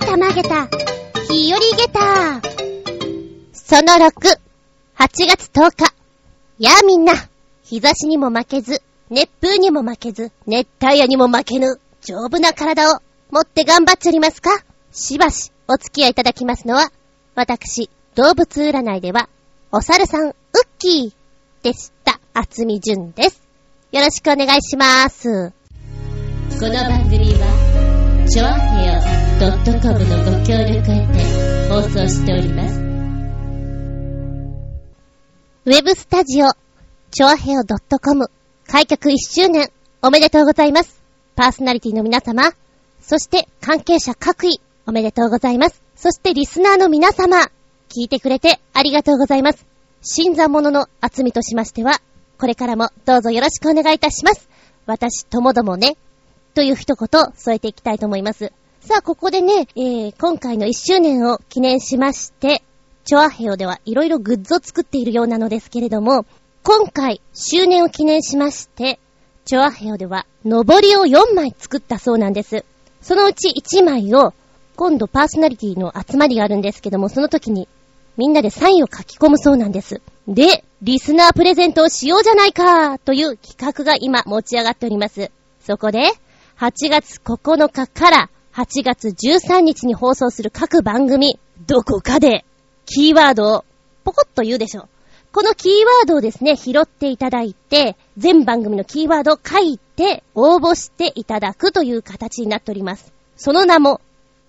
りたまげた、日和げた。その6、8月10日。やあみんな、日差しにも負けず、熱風にも負けず、熱帯夜にも負けぬ、丈夫な体を持って頑張っちゃりますかしばしお付き合いいただきますのは、私、動物占いでは、お猿さん、ウッキーでした。あつみじゅんです。よろしくお願いします。この番組は、ちょあへよ .com のご協力へて放送しております。ウェブスタジオ、ちょあへよ .com 開局1周年おめでとうございます。パーソナリティの皆様、そして関係者各位おめでとうございます。そしてリスナーの皆様、聞いてくれてありがとうございます。新参者の厚みとしましては、これからもどうぞよろしくお願いいたします。私、ともどもね、という一言添えていきたいと思います。さあ、ここでね、えー、今回の1周年を記念しまして、チョアヘオではいろいろグッズを作っているようなのですけれども、今回、周年を記念しまして、チョアヘオでは、のぼりを4枚作ったそうなんです。そのうち1枚を、今度パーソナリティの集まりがあるんですけども、その時にみんなでサインを書き込むそうなんです。で、リスナープレゼントをしようじゃないかという企画が今持ち上がっております。そこで、8月9日から8月13日に放送する各番組、どこかで、キーワードをポコッと言うでしょう。このキーワードをですね、拾っていただいて、全番組のキーワードを書いて、応募していただくという形になっております。その名も、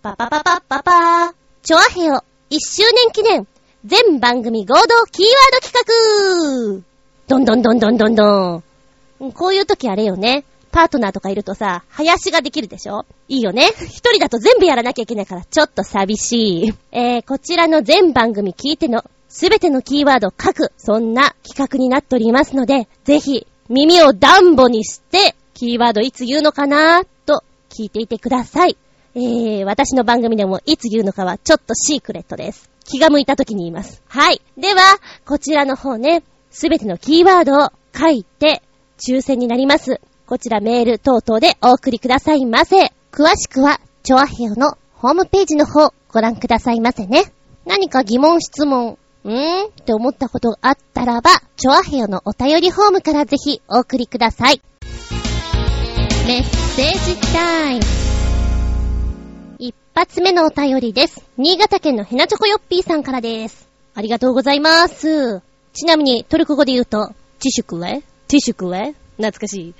パパパパパパー、チョアヘオ1周年記念全番組合同キーワード企画どんどんどんどんどんどん。こういう時あれよね。パートナーとかいるとさ、林ができるでしょ？いいよね。一人だと全部やらなきゃいけないから、ちょっと寂しい。えー、こちらの全番組聞いての、すべてのキーワードを書く、そんな企画になっておりますので、ぜひ、耳をダンボにして、キーワードいつ言うのかなと聞いていてください。えー、私の番組でもいつ言うのかはちょっとシークレットです。気が向いた時に言います。はい。では、こちらの方ね、すべてのキーワードを書いて、抽選になります。こちらメール等々でお送りくださいませ。詳しくは、チョアヘオのホームページの方、ご覧くださいませね。何か疑問質問、んーって思ったことがあったらば、チョアヘオのお便りフォームからぜひお送りください。メッセージタイム。一発目のお便りです。新潟県のヘナチョコヨッピーさんからです。ありがとうございます。ちなみにトルコ語で言うと、ティシュクレティシュクレ懐かしい。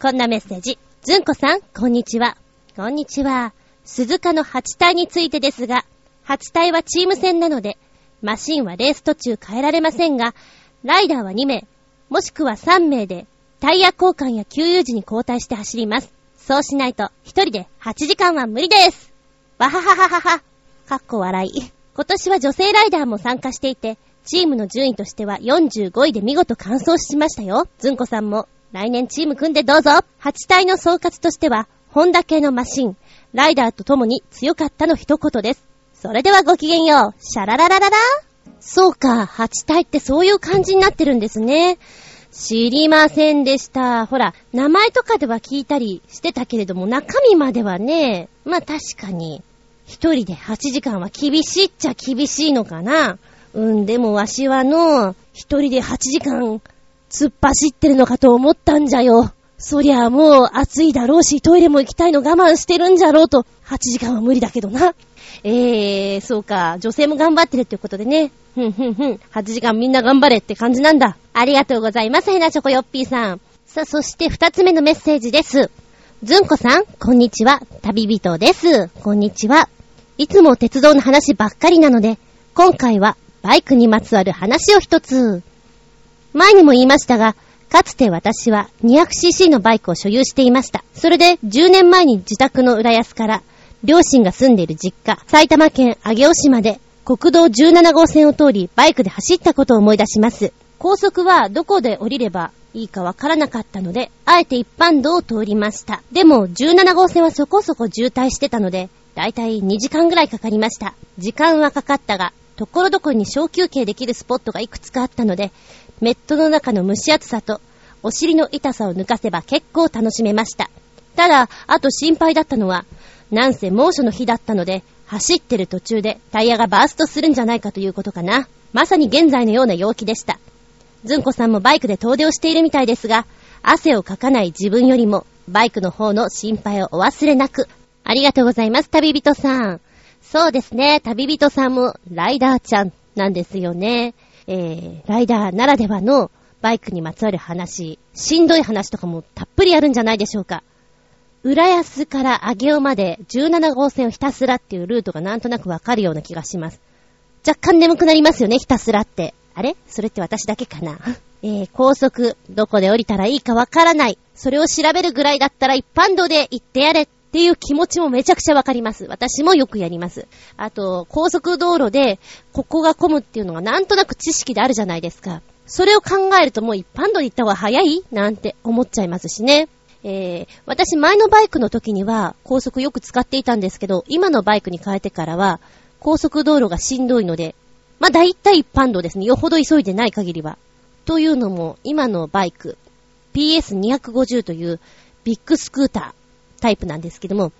こんなメッセージ。ずんこさん、こんにちは。こんにちは。鈴鹿の8体についてですが、8体はチーム戦なので、マシンはレース途中変えられませんが、ライダーは2名、もしくは3名で、タイヤ交換や給油時に交代して走ります。そうしないと、1人で8時間は無理です。わははははは。かっこ笑い。今年は女性ライダーも参加していて、チームの順位としては45位で見事完走しましたよ。ずんこさんも来年チーム組んでどうぞ。8体の総括としては、ホンダ系のマシン、ライダーと共に強かったの一言です。それではごきげんよう。シャラララララそうか、8体ってそういう感じになってるんですね。知りませんでした。ほら、名前とかでは聞いたりしてたけれども、中身まではね、まあ確かに、一人で8時間は厳しいっちゃ厳しいのかな。うん、でもわしはの、一人で8時間、突っ走ってるのかと思ったんじゃよ。そりゃもう暑いだろうし、トイレも行きたいの我慢してるんじゃろうと、8時間は無理だけどな。えー、そうか、女性も頑張ってるってことでね。ふんふんふん、8時間みんな頑張れって感じなんだ。ありがとうございます、ヘナチョコヨッピーさん。さあ、そして二つ目のメッセージです。ずんこさん、こんにちは。旅人です。こんにちは。いつも鉄道の話ばっかりなので、今回はバイクにまつわる話を一つ。前にも言いましたが、かつて私は 200cc のバイクを所有していました。それで10年前に自宅の浦安から両親が住んでいる実家、埼玉県上尾市まで国道17号線を通りバイクで走ったことを思い出します。高速はどこで降りればいいかわからなかったので、あえて一般道を通りました。でも17号線はそこそこ渋滞してたので、だいたい2時間ぐらいかかりました。時間はかかったが、ところどころに小休憩できるスポットがいくつかあったので、メットの中の蒸し暑さと、お尻の痛さを抜かせば結構楽しめました。ただ、あと心配だったのは、なんせ猛暑の日だったので、走ってる途中でタイヤがバーストするんじゃないかということかな。まさに現在のような陽気でした。ずんこさんもバイクで遠出をしているみたいですが、汗をかかない自分よりも、バイクの方の心配をお忘れなく。ありがとうございます、旅人さん。そうですね、旅人さんもライダーちゃんなんですよね。えー、ライダーならではのバイクにまつわる話、しんどい話とかもたっぷりあるんじゃないでしょうか。浦安から上尾まで17号線をひたすらっていうルートがなんとなくわかるような気がします。若干眠くなりますよね、ひたすらって。あれ？それって私だけかな？えー、高速、どこで降りたらいいかわからない。それを調べるぐらいだったら一般道で行ってやれっっていう気持ちもめちゃくちゃわかります。私もよくやります。あと、高速道路で、ここが混むっていうのがなんとなく知識であるじゃないですか。それを考えるともう一般道で行った方が早いなんて思っちゃいますしね。えー、私前のバイクの時には高速よく使っていたんですけど、今のバイクに変えてからは高速道路がしんどいので、まあ大体一般道ですね。よほど急いでない限りは。というのも、今のバイク、PS250 というビッグスクータータイプなんですけども、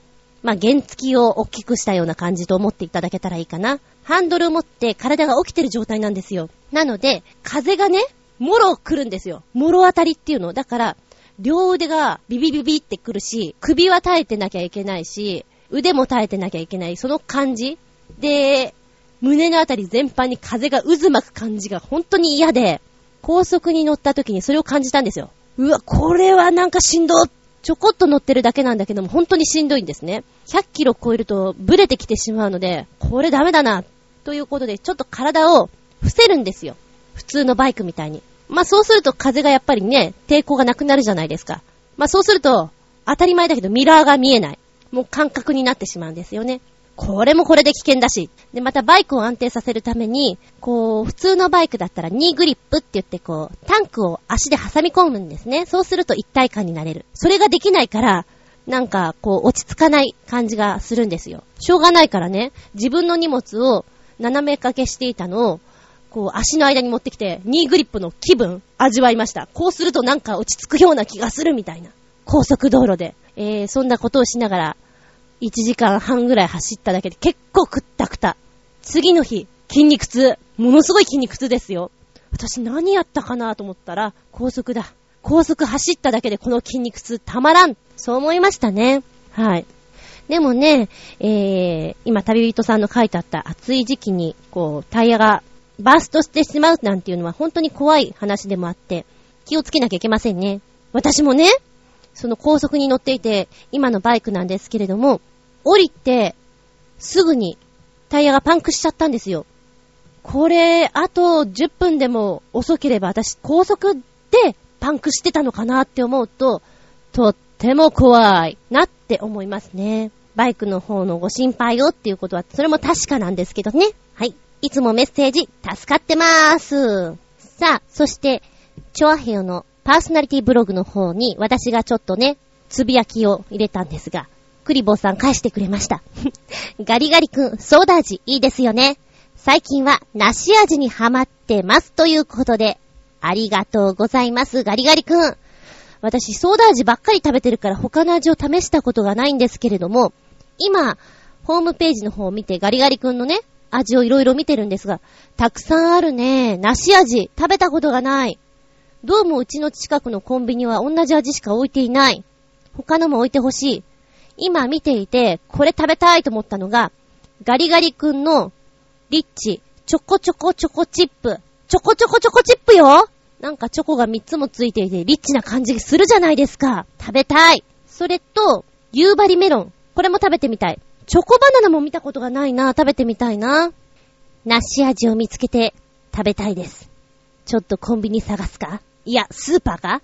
まあ原付きを大きくしたような感じと思っていただけたらいいかな。ハンドルを持って体が起きてる状態なんですよ。なので、風がね、もろ来るんですよ。もろ当たりっていうの。だから、両腕がビビビビってくるし、首は耐えてなきゃいけないし、腕も耐えてなきゃいけない、その感じ。で、胸のあたり全般に風が渦巻く感じが本当に嫌で、高速に乗った時にそれを感じたんですよ。うわ、これはなんかしんどっちょこっと乗ってるだけなんだけども、本当にしんどいんですね。100キロ超えるとブレてきてしまうので、これダメだな、ということで、ちょっと体を伏せるんですよ。普通のバイクみたいに。まあそうすると風がやっぱりね、抵抗がなくなるじゃないですか。まあそうすると、当たり前だけどミラーが見えない。もう感覚になってしまうんですよね。これもこれで危険だし。で、またバイクを安定させるために、こう、普通のバイクだったらニーグリップって言ってこう、タンクを足で挟み込むんですね。そうすると一体感になれる。それができないから、なんか、こう、落ち着かない感じがするんですよ。しょうがないからね、自分の荷物を斜め掛けしていたのを、こう、足の間に持ってきて、ニーグリップの気分、味わいました。こうするとなんか落ち着くような気がするみたいな。高速道路で。えー、そんなことをしながら、1時間半ぐらい走っただけで結構くったくた。次の日、筋肉痛。ものすごい筋肉痛ですよ。私何やったかなと思ったら、高速だ。高速走っただけでこの筋肉痛たまらん。そう思いましたね。はい。でもね、えー、今旅人さんの書いてあった暑い時期に、こう、タイヤがバーストしてしまうなんていうのは本当に怖い話でもあって、気をつけなきゃいけませんね。私もね、その高速に乗っていて、今のバイクなんですけれども、降りて、すぐにタイヤがパンクしちゃったんですよ。これ、あと10分でも遅ければ私高速でパンクしてたのかなって思うと、とっても怖いなって思いますね。バイクの方のご心配をっていうことは、それも確かなんですけどね。はい。いつもメッセージ、助かってまーす。さあ、そして、チョアヘヨのパーソナリティブログの方に私がちょっとね、つぶやきを入れたんですが、クリボーさん返してくれました。ガリガリ君、ソーダ味いいですよね。最近は梨味にハマってますということで、ありがとうございます、ガリガリ君。私、ソーダ味ばっかり食べてるから他の味を試したことがないんですけれども、今、ホームページの方を見てガリガリ君のね、味をいろいろ見てるんですが、たくさんあるね。梨味、食べたことがない。どうもうちの近くのコンビニは同じ味しか置いていない。他のも置いてほしい。今見ていて、これ食べたいと思ったのが、ガリガリ君のリッチ、チョコチョコチョコチップ。チョコチョコチョコチップよなんかチョコが3つもついていて、リッチな感じするじゃないですか。食べたい。それと、夕張メロン。これも食べてみたい。チョコバナナも見たことがないな。食べてみたいな。梨味を見つけて食べたいです。ちょっとコンビニ探すか？いや、スーパーか？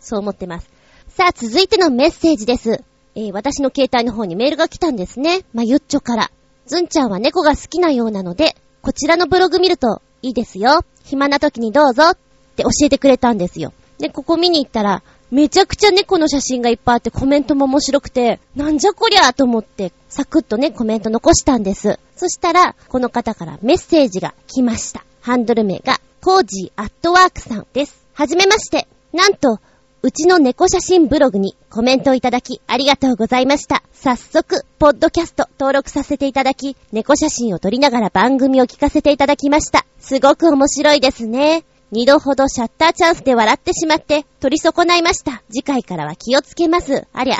そう思ってます。さあ、続いてのメッセージです。えー、私の携帯の方にメールが来たんですね。まゆっちょから。ずんちゃんは猫が好きなようなので、こちらのブログ見るといいですよ。暇な時にどうぞって教えてくれたんですよ。で、ここ見に行ったら、めちゃくちゃ猫の写真がいっぱいあってコメントも面白くて、なんじゃこりゃと思って、サクッとね、コメント残したんです。そしたら、この方からメッセージが来ました。ハンドル名が、コージーアットワークさんです。はじめまして。なんと、うちの猫写真ブログにコメントをいただきありがとうございました。早速、ポッドキャスト登録させていただき、猫写真を撮りながら番組を聞かせていただきました。すごく面白いですね。二度ほどシャッターチャンスで笑ってしまって取り損ないました。次回からは気をつけます。ありゃ、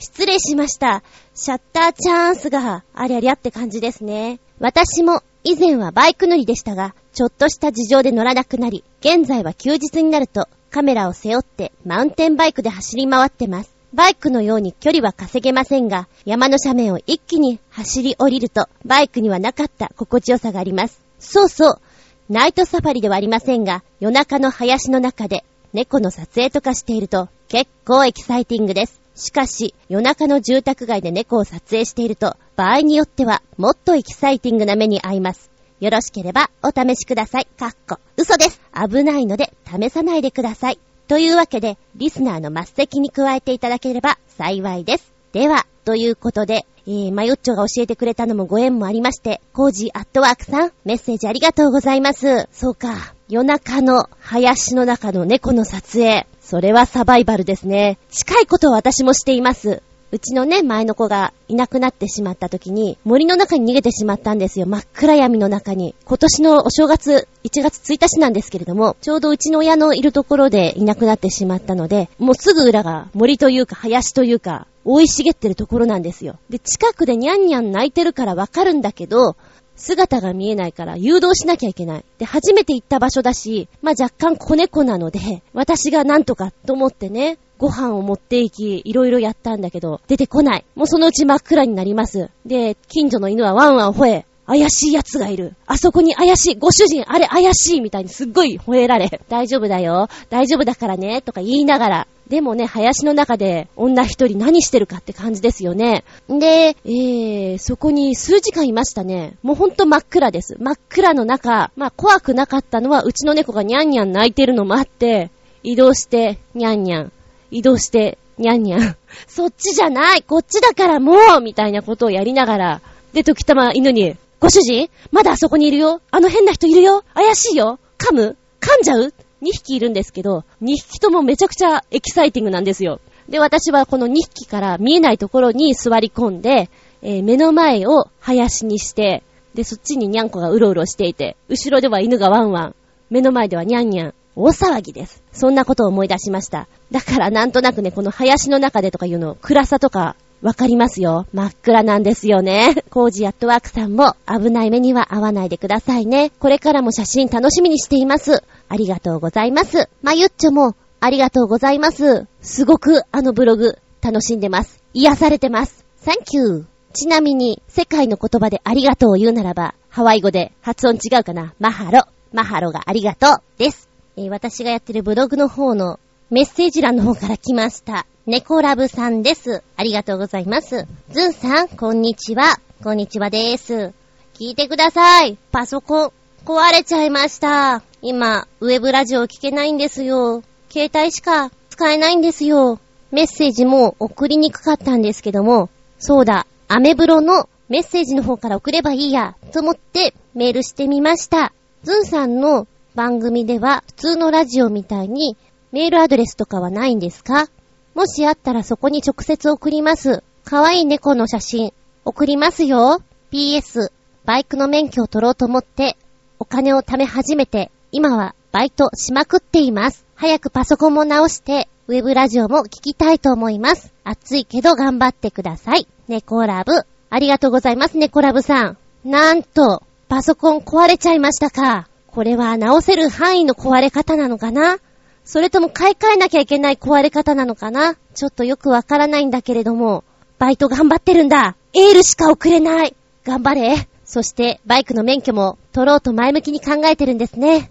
失礼しました。シャッターチャンスがありゃりゃって感じですね。私も以前はバイク乗りでしたが、ちょっとした事情で乗らなくなり、現在は休日になるとカメラを背負ってマウンテンバイクで走り回ってます。バイクのように距離は稼げませんが、山の斜面を一気に走り降りると、バイクにはなかった心地よさがあります。そうそう、ナイトサファリではありませんが、夜中の林の中で猫の撮影とかしていると結構エキサイティングです。しかし、夜中の住宅街で猫を撮影していると、場合によってはもっとエキサイティングな目に遭います。よろしければお試しください。かっこ。嘘です。危ないので試さないでください。というわけで、リスナーの末席に加えていただければ幸いです。では、ということで、えー、マヨッチョが教えてくれたのもご縁もありまして、コージーアットワークさん、メッセージありがとうございます。そうか、夜中の林の中の猫の撮影。それはサバイバルですね。近いことを私もしています。うちのね、前の子がいなくなってしまった時に、森の中に逃げてしまったんですよ。真っ暗闇の中に。今年のお正月、1月1日なんですけれども、ちょうどうちの親のいるところでいなくなってしまったので、もうすぐ裏が森というか林というか、生い茂ってるところなんですよ。で、近くでニャンニャン泣いてるからわかるんだけど、姿が見えないから誘導しなきゃいけない。で、初めて行った場所だし、まあ、若干子猫なので、私がなんとかと思ってね、ご飯を持って行き、いろいろやったんだけど、出てこない。もうそのうち真っ暗になります。で、近所の犬はワンワン吠え、怪しい奴がいる。あそこに怪しい。ご主人、あれ怪しいみたいにすっごい吠えられ。大丈夫だよ。大丈夫だからね。とか言いながら。でもね、林の中で女一人何してるかって感じですよね。で、えー、そこに数時間いましたね。もうほんと真っ暗です。真っ暗の中、まあ怖くなかったのはうちの猫がニャンニャン泣いてるのもあって、移動して、ニャンニャン。移動して、にゃんにゃん。そっちじゃないこっちだからもうみたいなことをやりながら、で、時たま犬に、ご主人まだあそこにいるよあの変な人いるよ怪しいよ噛む噛んじゃう ?2 匹いるんですけど、2匹ともめちゃくちゃエキサイティングなんですよ。で、私はこの2匹から見えないところに座り込んで、えー、目の前を林にして、で、そっちにニャンコがうろうろしていて、後ろでは犬がワンワン、目の前ではニャンニャン。大騒ぎです。そんなことを思い出しました。だからなんとなくね、この林の中でとかいうの、暗さとか、わかりますよ。真っ暗なんですよね。コージアットワークさんも危ない目には合わないでくださいね。これからも写真楽しみにしています。ありがとうございます。まゆっちょもありがとうございます。すごくあのブログ楽しんでます。癒されてます。サンキュー。ちなみに世界の言葉でありがとうを言うならば、ハワイ語で発音違うかな？マハロ。マハロがありがとうです。えー、私がやってるブログの方のメッセージ欄の方から来ました。猫ラブさんです。ありがとうございます。ズンさん、こんにちは。こんにちはです。聞いてください。パソコン、壊れちゃいました。今、ウェブラジオ聞けないんですよ。携帯しか使えないんですよ。メッセージも送りにくかったんですけども、そうだ、アメブロのメッセージの方から送ればいいや、と思ってメールしてみました。ズンさんの番組では普通のラジオみたいにメールアドレスとかはないんですか？もしあったらそこに直接送ります。かわいい猫の写真送りますよ。PS、バイクの免許を取ろうと思ってお金を貯め始めて今はバイトしまくっています。早くパソコンも直してウェブラジオも聞きたいと思います。暑いけど頑張ってください。猫ラブ。ありがとうございます、猫ラブさん。なんと、パソコン壊れちゃいましたか。これは直せる範囲の壊れ方なのかなそれとも買い替えなきゃいけない壊れ方なのかな？ちょっとよくわからないんだけれども、バイト頑張ってるんだエールしか送れない頑張れそして、バイクの免許も取ろうと前向きに考えてるんですね。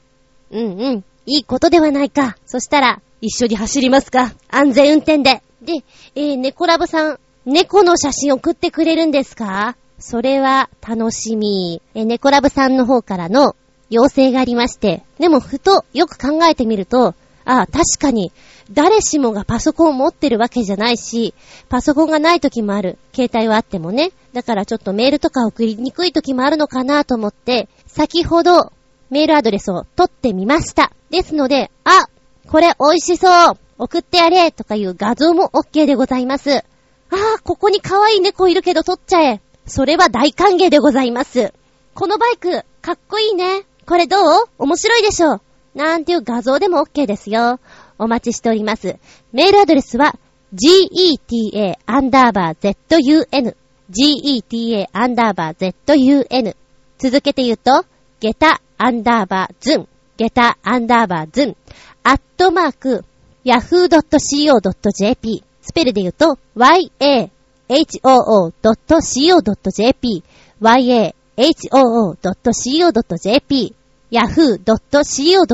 うんうん。いいことではないか。そしたら、一緒に走りますか安全運転で。で、えー、猫ラブさん、猫の写真送ってくれるんですか？それは楽しみ。えー、猫ラブさんの方からの要請がありまして、でもふとよく考えてみると、ああ、確かに、誰しもがパソコンを持ってるわけじゃないし、パソコンがない時もある。携帯はあってもね。だからちょっとメールとか送りにくい時もあるのかなと思って、先ほどメールアドレスを取ってみました。ですので、あ、これ美味しそう送ってやれとかいう画像も OK でございます。ああ、ここに可愛い猫いるけど撮っちゃえ。それは大歓迎でございます。このバイク、かっこいいね。これどう？面白いでしょなんていう画像でも OK ですよ。お待ちしております。メールアドレスは、geta__zun。geta__zun 続けて言うと、ゲタアンダーバーズン、ゲタアンダーバーズン、アットマーク、yahoo.co.jp スペルで言うと、yahoo.co.jp yahoo.co.jp yahoo.co.jp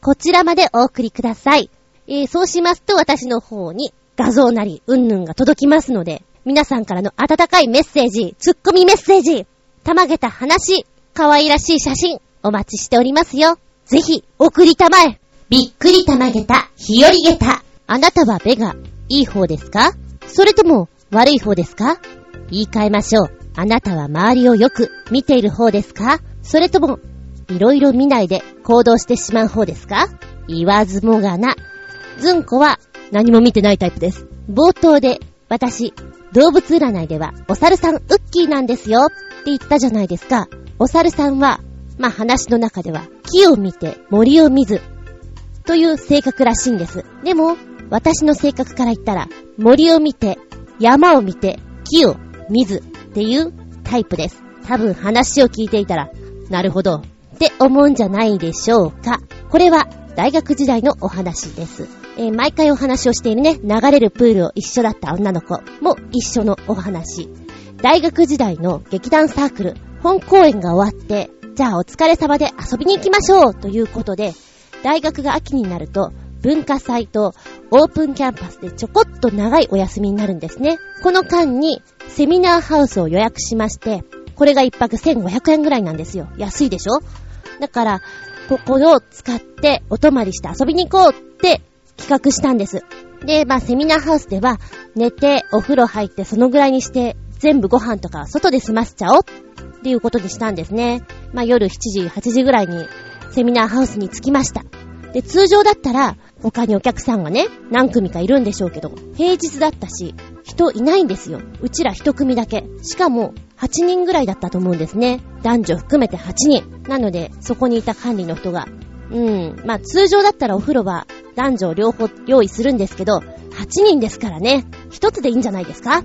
こちらまでお送りください。えー、そうしますと私の方に画像なり、うんぬんが届きますので、皆さんからの温かいメッセージ、ツッコミメッセージ、たまげた話、可愛らしい写真、お待ちしておりますよ。ぜひ、送りたまえ。びっくりたまげた、日和げた。あなたは目が、いい方ですか？それとも、悪い方ですか？言い換えましょう。あなたは周りをよく見ている方ですか？それとも、いろいろ見ないで行動してしまう方ですか？言わずもがな。ずんこは何も見てないタイプです。冒頭で、私、動物占いでは、お猿さんウッキーなんですよって言ったじゃないですか。お猿さんは、まあ、話の中では、木を見て森を見ず、という性格らしいんです。でも、私の性格から言ったら、森を見て、山を見て、木を見ずっていうタイプです。多分話を聞いていたら、なるほど、って思うんじゃないでしょうか。これは大学時代のお話です。えー、毎回お話をしているね、流れるプールを一緒だった女の子も一緒のお話。大学時代の劇団サークル、本公演が終わって、じゃあお疲れ様で遊びに行きましょうということで、大学が秋になると、文化祭とオープンキャンパスでちょこっと長いお休みになるんですね。この間にセミナーハウスを予約しまして、これが一泊1500円ぐらいなんですよ。安いでしょ？だから、ここを使ってお泊まりして遊びに行こうって企画したんです。で、まあ、セミナーハウスでは、寝て、お風呂入って、そのぐらいにして、全部ご飯とか外で済ませちゃおうっていうことにしたんですね。まあ、夜7時、8時ぐらいに、セミナーハウスに着きました。で、通常だったら、他にお客さんがね、何組かいるんでしょうけど、平日だったし、人いないんですよ。うちら一組だけ。しかも、8人ぐらいだったと思うんですね。男女含めて8人。なので、そこにいた管理の人が、うん、まあ通常だったらお風呂は男女両方用意するんですけど、8人ですからね、1つでいいんじゃないですか？っ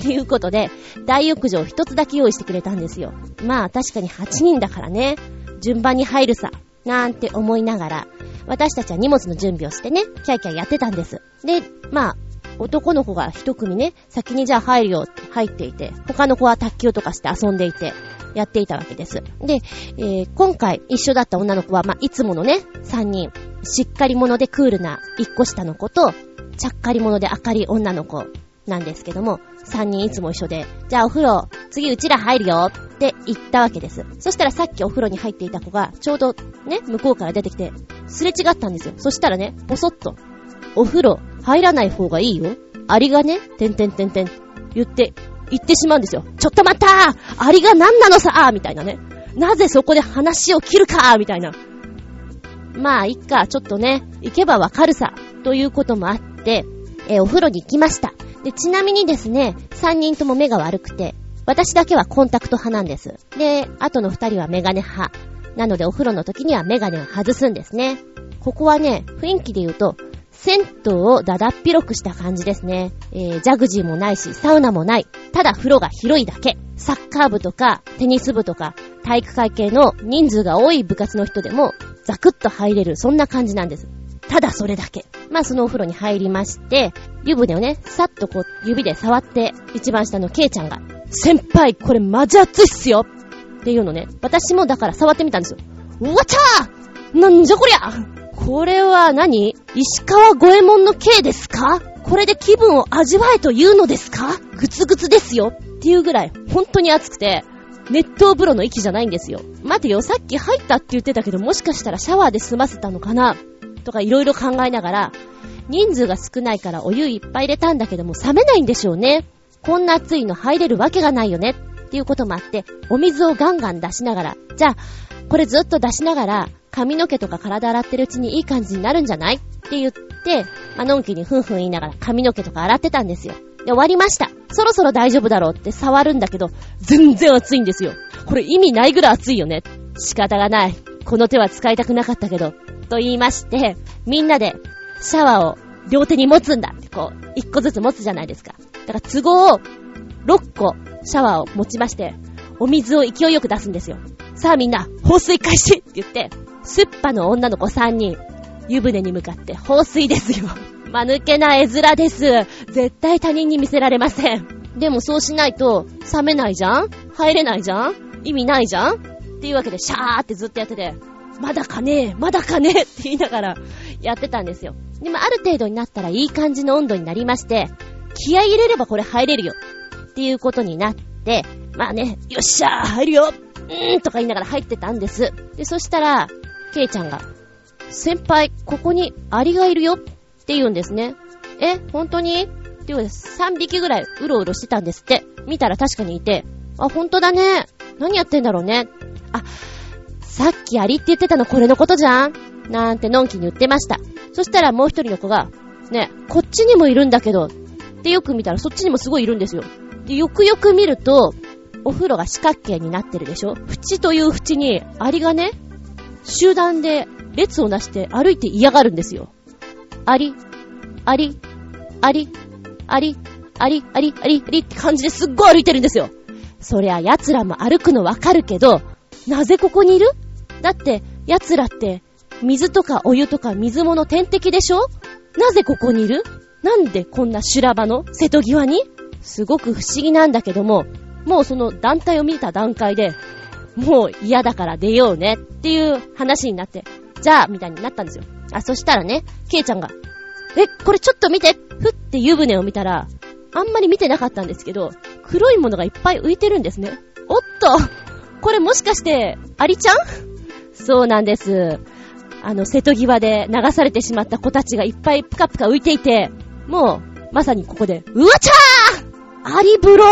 ていうことで、大浴場1つだけ用意してくれたんですよ。まあ確かに8人だからね、順番に入るさ、なんて思いながら、私たちは荷物の準備をしてね、キャイキャイやってたんです。で、まあ、男の子が一組ね、先にじゃあ入るよって入っていて、他の子は卓球とかして遊んでいて、やっていたわけです。で、えー、今回一緒だった女の子は、まあ、いつものね、3人、しっかり者でクールな1個下の子と、ちゃっかり者で明るい女の子なんですけども、3人いつも一緒で、じゃあお風呂、次うちら入るよって言ったわけです。そしたらさっきお風呂に入っていた子が、ちょうどね、向こうから出てきて、すれ違ったんですよ。そしたらね、ぽそっと、お風呂入らない方がいいよ。アリがね、てんてんてんてん、言って、言ってしまうんですよ。ちょっと待ったーアリが何なのさーみたいなね。なぜそこで話を切るかーみたいな。まあ、いっか、ちょっとね、行けばわかるさ。ということもあって、えー、お風呂に行きました。で、ちなみにですね、3人とも目が悪くて、私だけはコンタクト派なんです。で、あとの2人はメガネ派。なのでお風呂の時にはメガネを外すんですね。ここはね、雰囲気で言うと、銭湯をだだっ広くした感じですね。えー、ジャグジーもないし、サウナもない。ただ風呂が広いだけ。サッカー部とか、テニス部とか、体育会系の人数が多い部活の人でも、ザクッと入れる、そんな感じなんです。ただそれだけ。まあそのお風呂に入りまして、湯船をね、さっとこう指で触って、一番下のケイちゃんが、先輩これマジ熱いっすよ!っていうのね。私もだから触ってみたんですよ。うわちゃー!なんじゃこりゃ!これは何?石川五右衛門の刑ですか?これで気分を味わえというのですか?グツグツですよ!っていうぐらい、本当に熱くて、熱湯風呂の域じゃないんですよ。待てよ、さっき入ったって言ってたけど、もしかしたらシャワーで済ませたのかな?とかいろいろ考えながら、人数が少ないからお湯いっぱい入れたんだけども冷めないんでしょうね。こんな暑いの入れるわけがないよね。っていうこともあって、お水をガンガン出しながら、じゃあ、これずっと出しながら、髪の毛とか体洗ってるうちにいい感じになるんじゃない？って言っで、まあ、のんきにふんふん言いながら髪の毛とか洗ってたんですよ。で、終わりました。そろそろ大丈夫だろうって触るんだけど、全然熱いんですよ。これ意味ないぐらい熱いよね。仕方がない。この手は使いたくなかったけど。と言いまして、みんなでシャワーを両手に持つんだってこう、一個ずつ持つじゃないですか。だから都合6個シャワーを持ちまして、お水を勢いよく出すんですよ。さあみんな、放水開始って言って、スッパの女の子3人、湯船に向かって放水ですよ。間抜けな絵面です。絶対他人に見せられません。でもそうしないと、冷めないじゃん？入れないじゃん？意味ないじゃん？っていうわけで、シャーってずっとやってて、まだかねえまだかねえって言いながらやってたんですよ。でもある程度になったらいい感じの温度になりまして、気合入れればこれ入れるよ。っていうことになって、まあね、よっしゃー入るようーんとか言いながら入ってたんです。で、そしたら、ケイちゃんが、先輩、ここにアリがいるよって言うんですね。え、本当に？って言うんです。3匹ぐらいうろうろしてたんですって。見たら確かにいて、あ、本当だね。何やってんだろうね。あ、さっきアリって言ってたのこれのことじゃんなんてのんきに言ってました。そしたらもう一人の子が、ね、こっちにもいるんだけど、ってよく見たらそっちにもすごいいるんですよ。で、よくよく見ると、お風呂が四角形になってるでしょ縁という縁にアリがね、集団で列をなして歩いて嫌がるんですよ。アリ、アリ、アリ、アリ、アリ、アリ、アリ、アリって感じですっごい歩いてるんですよ。そりゃ奴らも歩くのわかるけど、なぜここにいる？だって、奴らって、水とかお湯とか水物天敵でしょ？なぜここにいる？なんでこんな修羅場の？瀬戸際に？すごく不思議なんだけども、もうその団体を見た段階で、もう嫌だから出ようねっていう話になって、じゃあ、みたいになったんですよ。あ、そしたらね、ケイちゃんが、え、これちょっと見て！ふって湯船を見たら、あんまり見てなかったんですけど、黒いものがいっぱい浮いてるんですね。おっと！これもしかして、アリちゃん？そうなんです。あの、瀬戸際で流されてしまった子たちがいっぱいぷかぷか浮いていて、もう、まさにここで、うわちゃーアリ風呂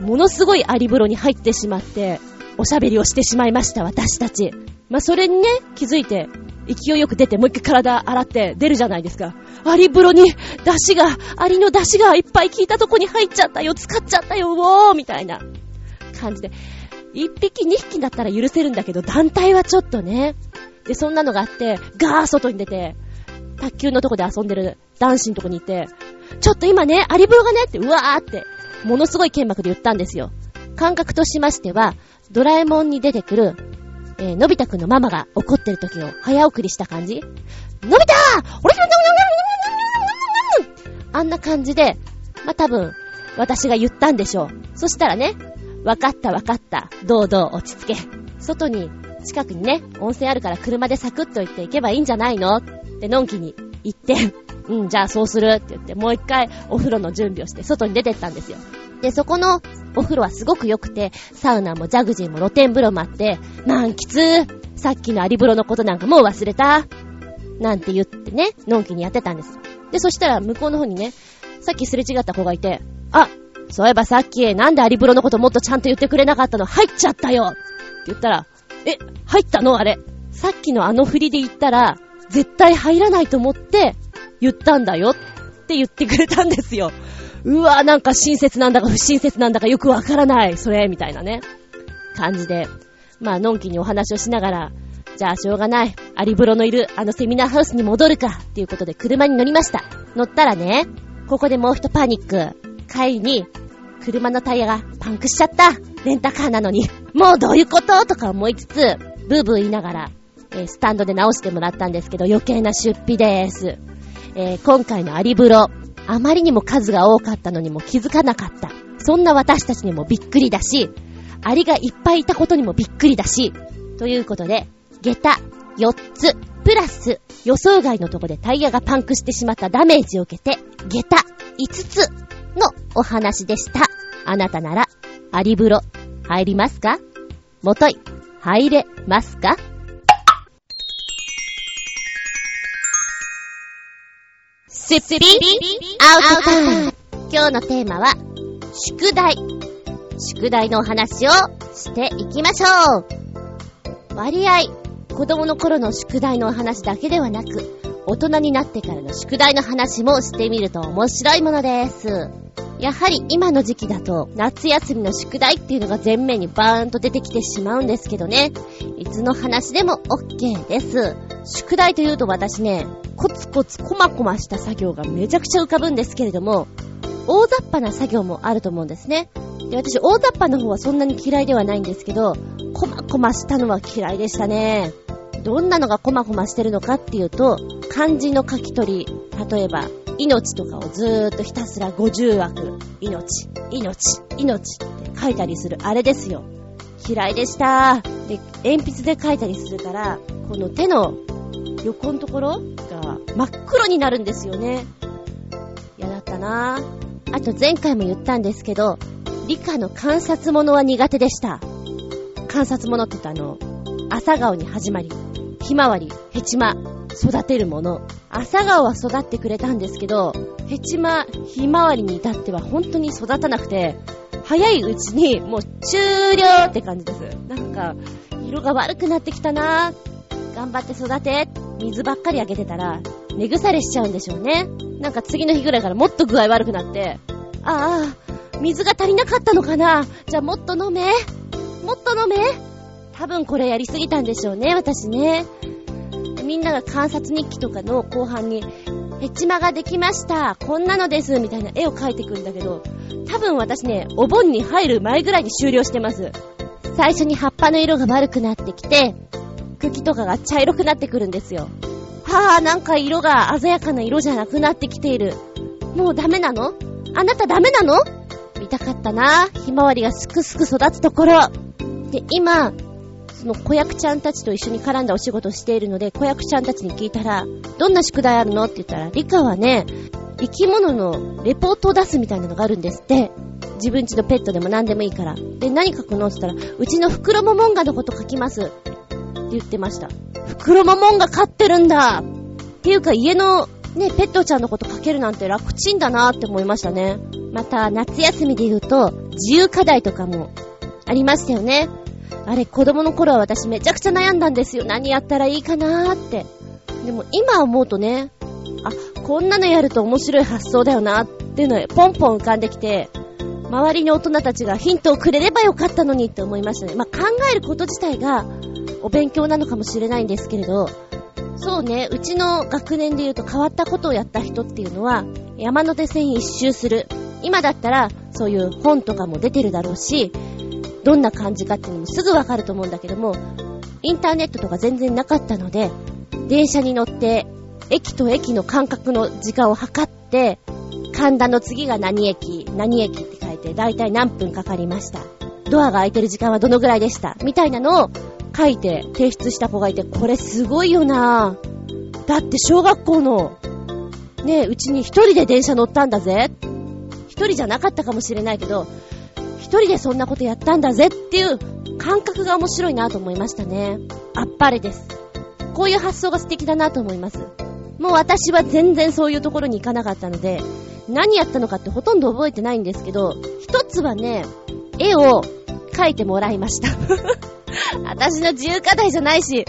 ものすごいアリ風呂に入ってしまって、おしゃべりをしてしまいました、私たち。まあ、それにね、気づいて、勢いよく出て、もう一回体洗って出るじゃないですか。アリ風呂に、出汁が、アリの出汁がいっぱい効いたとこに入っちゃったよ、使っちゃったよ、おーみたいな感じで。一匹二匹だったら許せるんだけど、団体はちょっとね。で、そんなのがあって、ガー外に出て、卓球のとこで遊んでる男子のとこに行って、ちょっと今ね、アリ風呂がねって、うわーって、ものすごい剣幕で言ったんですよ。感覚としましては、ドラえもんに出てくる、えー、のび太くんのママが怒ってる時を早送りした感じのび太俺あんな感じで、まあ、多分、私が言ったんでしょう。そしたらね、わかったわかった。どうどう落ち着け。外に、近くにね、温泉あるから車でサクッと行って行けばいいんじゃないの？ってのんきに言って、うん、じゃあそうするって言って、もう一回お風呂の準備をして外に出てったんですよ。で、そこのお風呂はすごく良くて、サウナもジャグジーも露天風呂もあって、満喫さっきのアリ風呂のことなんかもう忘れた？なんて言ってね、のんきにやってたんです。で、そしたら向こうの方にね、さっきすれ違った子がいて、あ、そういえばさっき、なんでアリ風呂のこともっとちゃんと言ってくれなかったの？入っちゃったよって言ったら、え、入ったの？あれ。さっきのあの振りで言ったら、絶対入らないと思って言ったんだよって言ってくれたんですよ。うわなんか親切なんだか不親切なんだかよくわからない、それ、みたいなね、感じで。まあ、のんきにお話をしながら、じゃあしょうがない。アリ風呂のいるあのセミナーハウスに戻るか。っていうことで車に乗りました。乗ったらね、ここでもう一パニック。帰りに、車のタイヤがパンクしちゃった。レンタカーなのに。もうどういうこと？とか思いつつ、ブーブー言いながら、えー、スタンドで直してもらったんですけど、余計な出費でーす。えー、今回のアリ風呂、あまりにも数が多かったのにも気づかなかった。そんな私たちにもびっくりだし、アリがいっぱいいたことにもびっくりだし、ということで、下駄4つ、プラス予想外のとこでタイヤがパンクしてしまったダメージを受けて、下駄5つのお話でした。あなたなら、アリ風呂、入りますか？もとい、入れますか？スッピアウトタイム今日のテーマは、宿題。宿題のお話をしていきましょう割合、子供の頃の宿題のお話だけではなく、大人になってからの宿題の話もしてみると面白いものです。やはり今の時期だと夏休みの宿題っていうのが前面にバーンと出てきてしまうんですけどね。いつの話でも OK です。宿題というと私ね、コツコツコマコマした作業がめちゃくちゃ浮かぶんですけれども、大雑把な作業もあると思うんですね。で、私大雑把な方はそんなに嫌いではないんですけど、コマコマしたのは嫌いでしたね。どんなのがコマコマしてるのかっていうと、漢字の書き取り、例えば、命とかをずーっとひたすら50枠、命、命、命って書いたりするあれですよ。嫌いでした。で、鉛筆で書いたりするから、この手の横のところが真っ黒になるんですよね。嫌だったなあと前回も言ったんですけど、理科の観察物は苦手でした。観察物って言ったあの、朝顔に始まり、ひまわり、ヘチマ、育てるもの。朝顔は育ってくれたんですけど、ヘチマ、ひまわりに至っては本当に育たなくて、早いうちにもう終了って感じです。なんか、色が悪くなってきたな頑張って育て。水ばっかりあげてたら、根腐れしちゃうんでしょうね。なんか次の日ぐらいからもっと具合悪くなって、ああ、水が足りなかったのかなじゃあもっと飲め。もっと飲め。多分これやりすぎたんでしょうね、私ね。みんなが観察日記とかの後半に、ヘチマができました。こんなのです。みたいな絵を描いてくんだけど、多分私ね、お盆に入る前ぐらいに終了してます。最初に葉っぱの色が悪くなってきて、茎とかが茶色くなってくるんですよ。はぁ、なんか色が鮮やかな色じゃなくなってきている。もうダメなの？あなたダメなの？見たかったな。ひまわりがすくすく育つところ。で、今、その子役ちゃんたちと一緒に絡んだお仕事をしているので、子役ちゃんたちに聞いたら、どんな宿題あるの？って言ったら、理科はね、生き物のレポートを出すみたいなのがあるんですって。自分ちのペットでも何でもいいから。で、何書くの？って言ったら、うちのフクロモモンガのこと書きます。って言ってました。フクロモモンガ飼ってるんだっていうか家のね、ペットちゃんのこと書けるなんて楽ちんだなって思いましたね。また、夏休みで言うと、自由課題とかもありましたよね。あれ、子供の頃は私めちゃくちゃ悩んだんですよ。何やったらいいかなーって。でも今思うとね、あ、こんなのやると面白い発想だよなっていうのポンポン浮かんできて、周りに大人たちがヒントをくれればよかったのにって思いましたね。まあ、考えること自体がお勉強なのかもしれないんですけれど、そうね、うちの学年で言うと変わったことをやった人っていうのは、山手線一周する。今だったら、そういう本とかも出てるだろうし、どんな感じかっていうのもすぐわかると思うんだけども、インターネットとか全然なかったので、電車に乗って、駅と駅の間隔の時間を測って、神田の次が何駅、何駅って書いて、だいたい何分かかりました。ドアが開いてる時間はどのぐらいでしたみたいなのを書いて提出した子がいて、これすごいよなだって小学校の、ねえ、うちに一人で電車乗ったんだぜ。一人じゃなかったかもしれないけど、一人でそんなことやったんだぜっていう感覚が面白いなと思いましたね。あっぱれです。こういう発想が素敵だなと思います。もう私は全然そういうところに行かなかったので、何やったのかってほとんど覚えてないんですけど、一つはね、絵を描いてもらいました。私の自由課題じゃないし。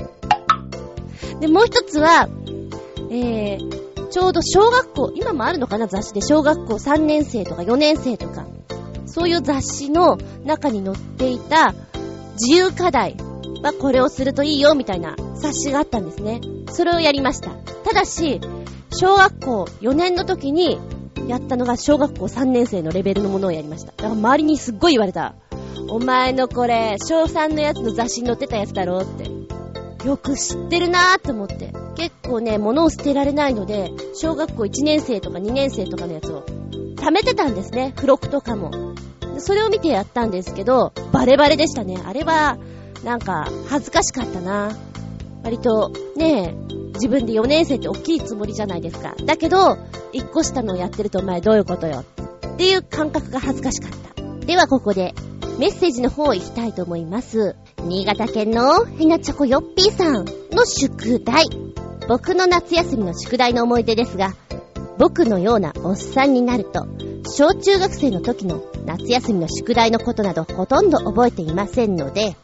で、もう一つは、えー、ちょうど小学校、今もあるのかな雑誌で小学校3年生とか4年生とか、そういう雑誌の中に載っていた自由課題はこれをするといいよみたいな冊子があったんですね。それをやりました。ただし、小学校4年の時にやったのが小学校3年生のレベルのものをやりました。だから周りにすっごい言われた。お前のこれ、小3のやつの雑誌に載ってたやつだろって。よく知ってるなーって思って。結構ね、物を捨てられないので、小学校1年生とか2年生とかのやつを貯めてたんですね。付録とかも。それを見てやったんですけど、バレバレでしたね。あれは、なんか、恥ずかしかったな。割と、ねえ、自分で4年生って大きいつもりじゃないですか。だけど、1個下のをやってるとお前どういうことよ。っていう感覚が恥ずかしかった。ではここで、メッセージの方を行きたいと思います。新潟県のヘナチョコヨッピーさんの宿題。僕の夏休みの宿題の思い出ですが、僕のようなおっさんになると、小中学生の時の夏休みの宿題のことなどほとんど覚えていませんので、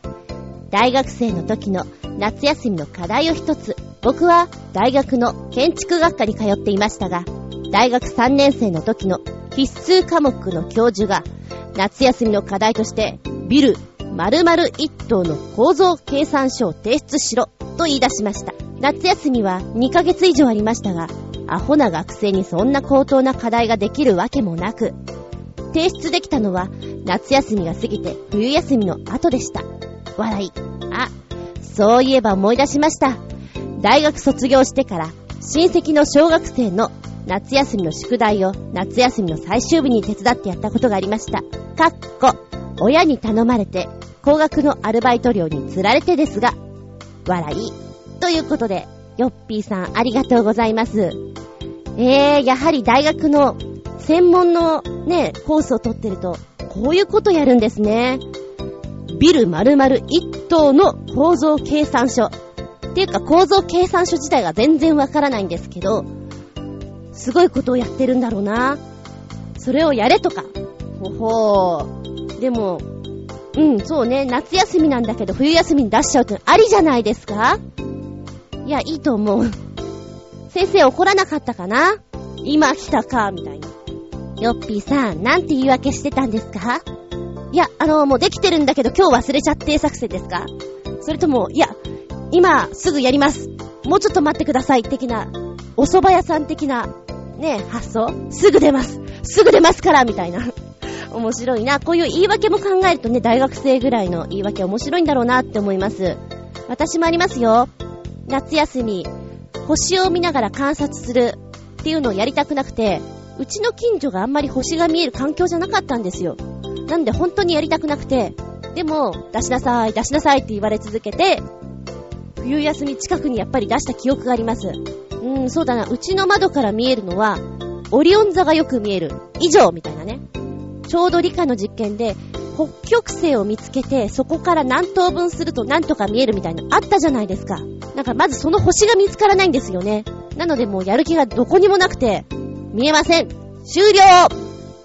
大学生の時の夏休みの課題を一つ僕は大学の建築学科に通っていましたが、大学3年生の時の必須科目の教授が、夏休みの課題として、ビル〇〇一棟の構造計算書を提出しろと言い出しました。夏休みは2ヶ月以上ありましたが、アホな学生にそんな高等な課題ができるわけもなく、提出できたのは夏休みが過ぎて冬休みの後でした。笑い。あ、そういえば思い出しました。大学卒業してから親戚の小学生の夏休みの宿題を夏休みの最終日に手伝ってやったことがありました。かっこ、親に頼まれて高額のアルバイト料に釣られてですが、笑い。ということで、ヨッピーさんありがとうございます。えー、やはり大学の専門のね、コースを取ってると、こういうことやるんですね。ビル丸々一棟の構造計算書。っていうか構造計算書自体が全然わからないんですけど、すごいことをやってるんだろうな。それをやれとか。ほほー。でも、うん、そうね、夏休みなんだけど冬休みに出しちゃうってありじゃないですか？いや、いいと思う。先生怒らなかったかな？今来たかみたいな。ヨッピーさん、なんて言い訳してたんですか？いや、あの、もうできてるんだけど今日忘れちゃって作戦ですか？それとも、いや、今すぐやります。もうちょっと待ってください的な、お蕎麦屋さん的な、ね、発想？すぐ出ます。すぐ出ますからみたいな。面白いな。こういう言い訳も考えるとね、大学生ぐらいの言い訳面白いんだろうなって思います。私もありますよ。夏休み、星を見ながら観察するっていうのをやりたくなくて、うちの近所があんまり星が見える環境じゃなかったんですよ。なんで本当にやりたくなくて、でも、出しなさい、出しなさいって言われ続けて、冬休み近くにやっぱり出した記憶があります。うん、そうだな、うちの窓から見えるのは、オリオン座がよく見える。以上みたいなね。ちょうど理科の実験で、北極星を見つけて、そこから何等分すると何とか見えるみたいなあったじゃないですか。なんかまずその星が見つからないんですよね。なのでもうやる気がどこにもなくて、見えません終了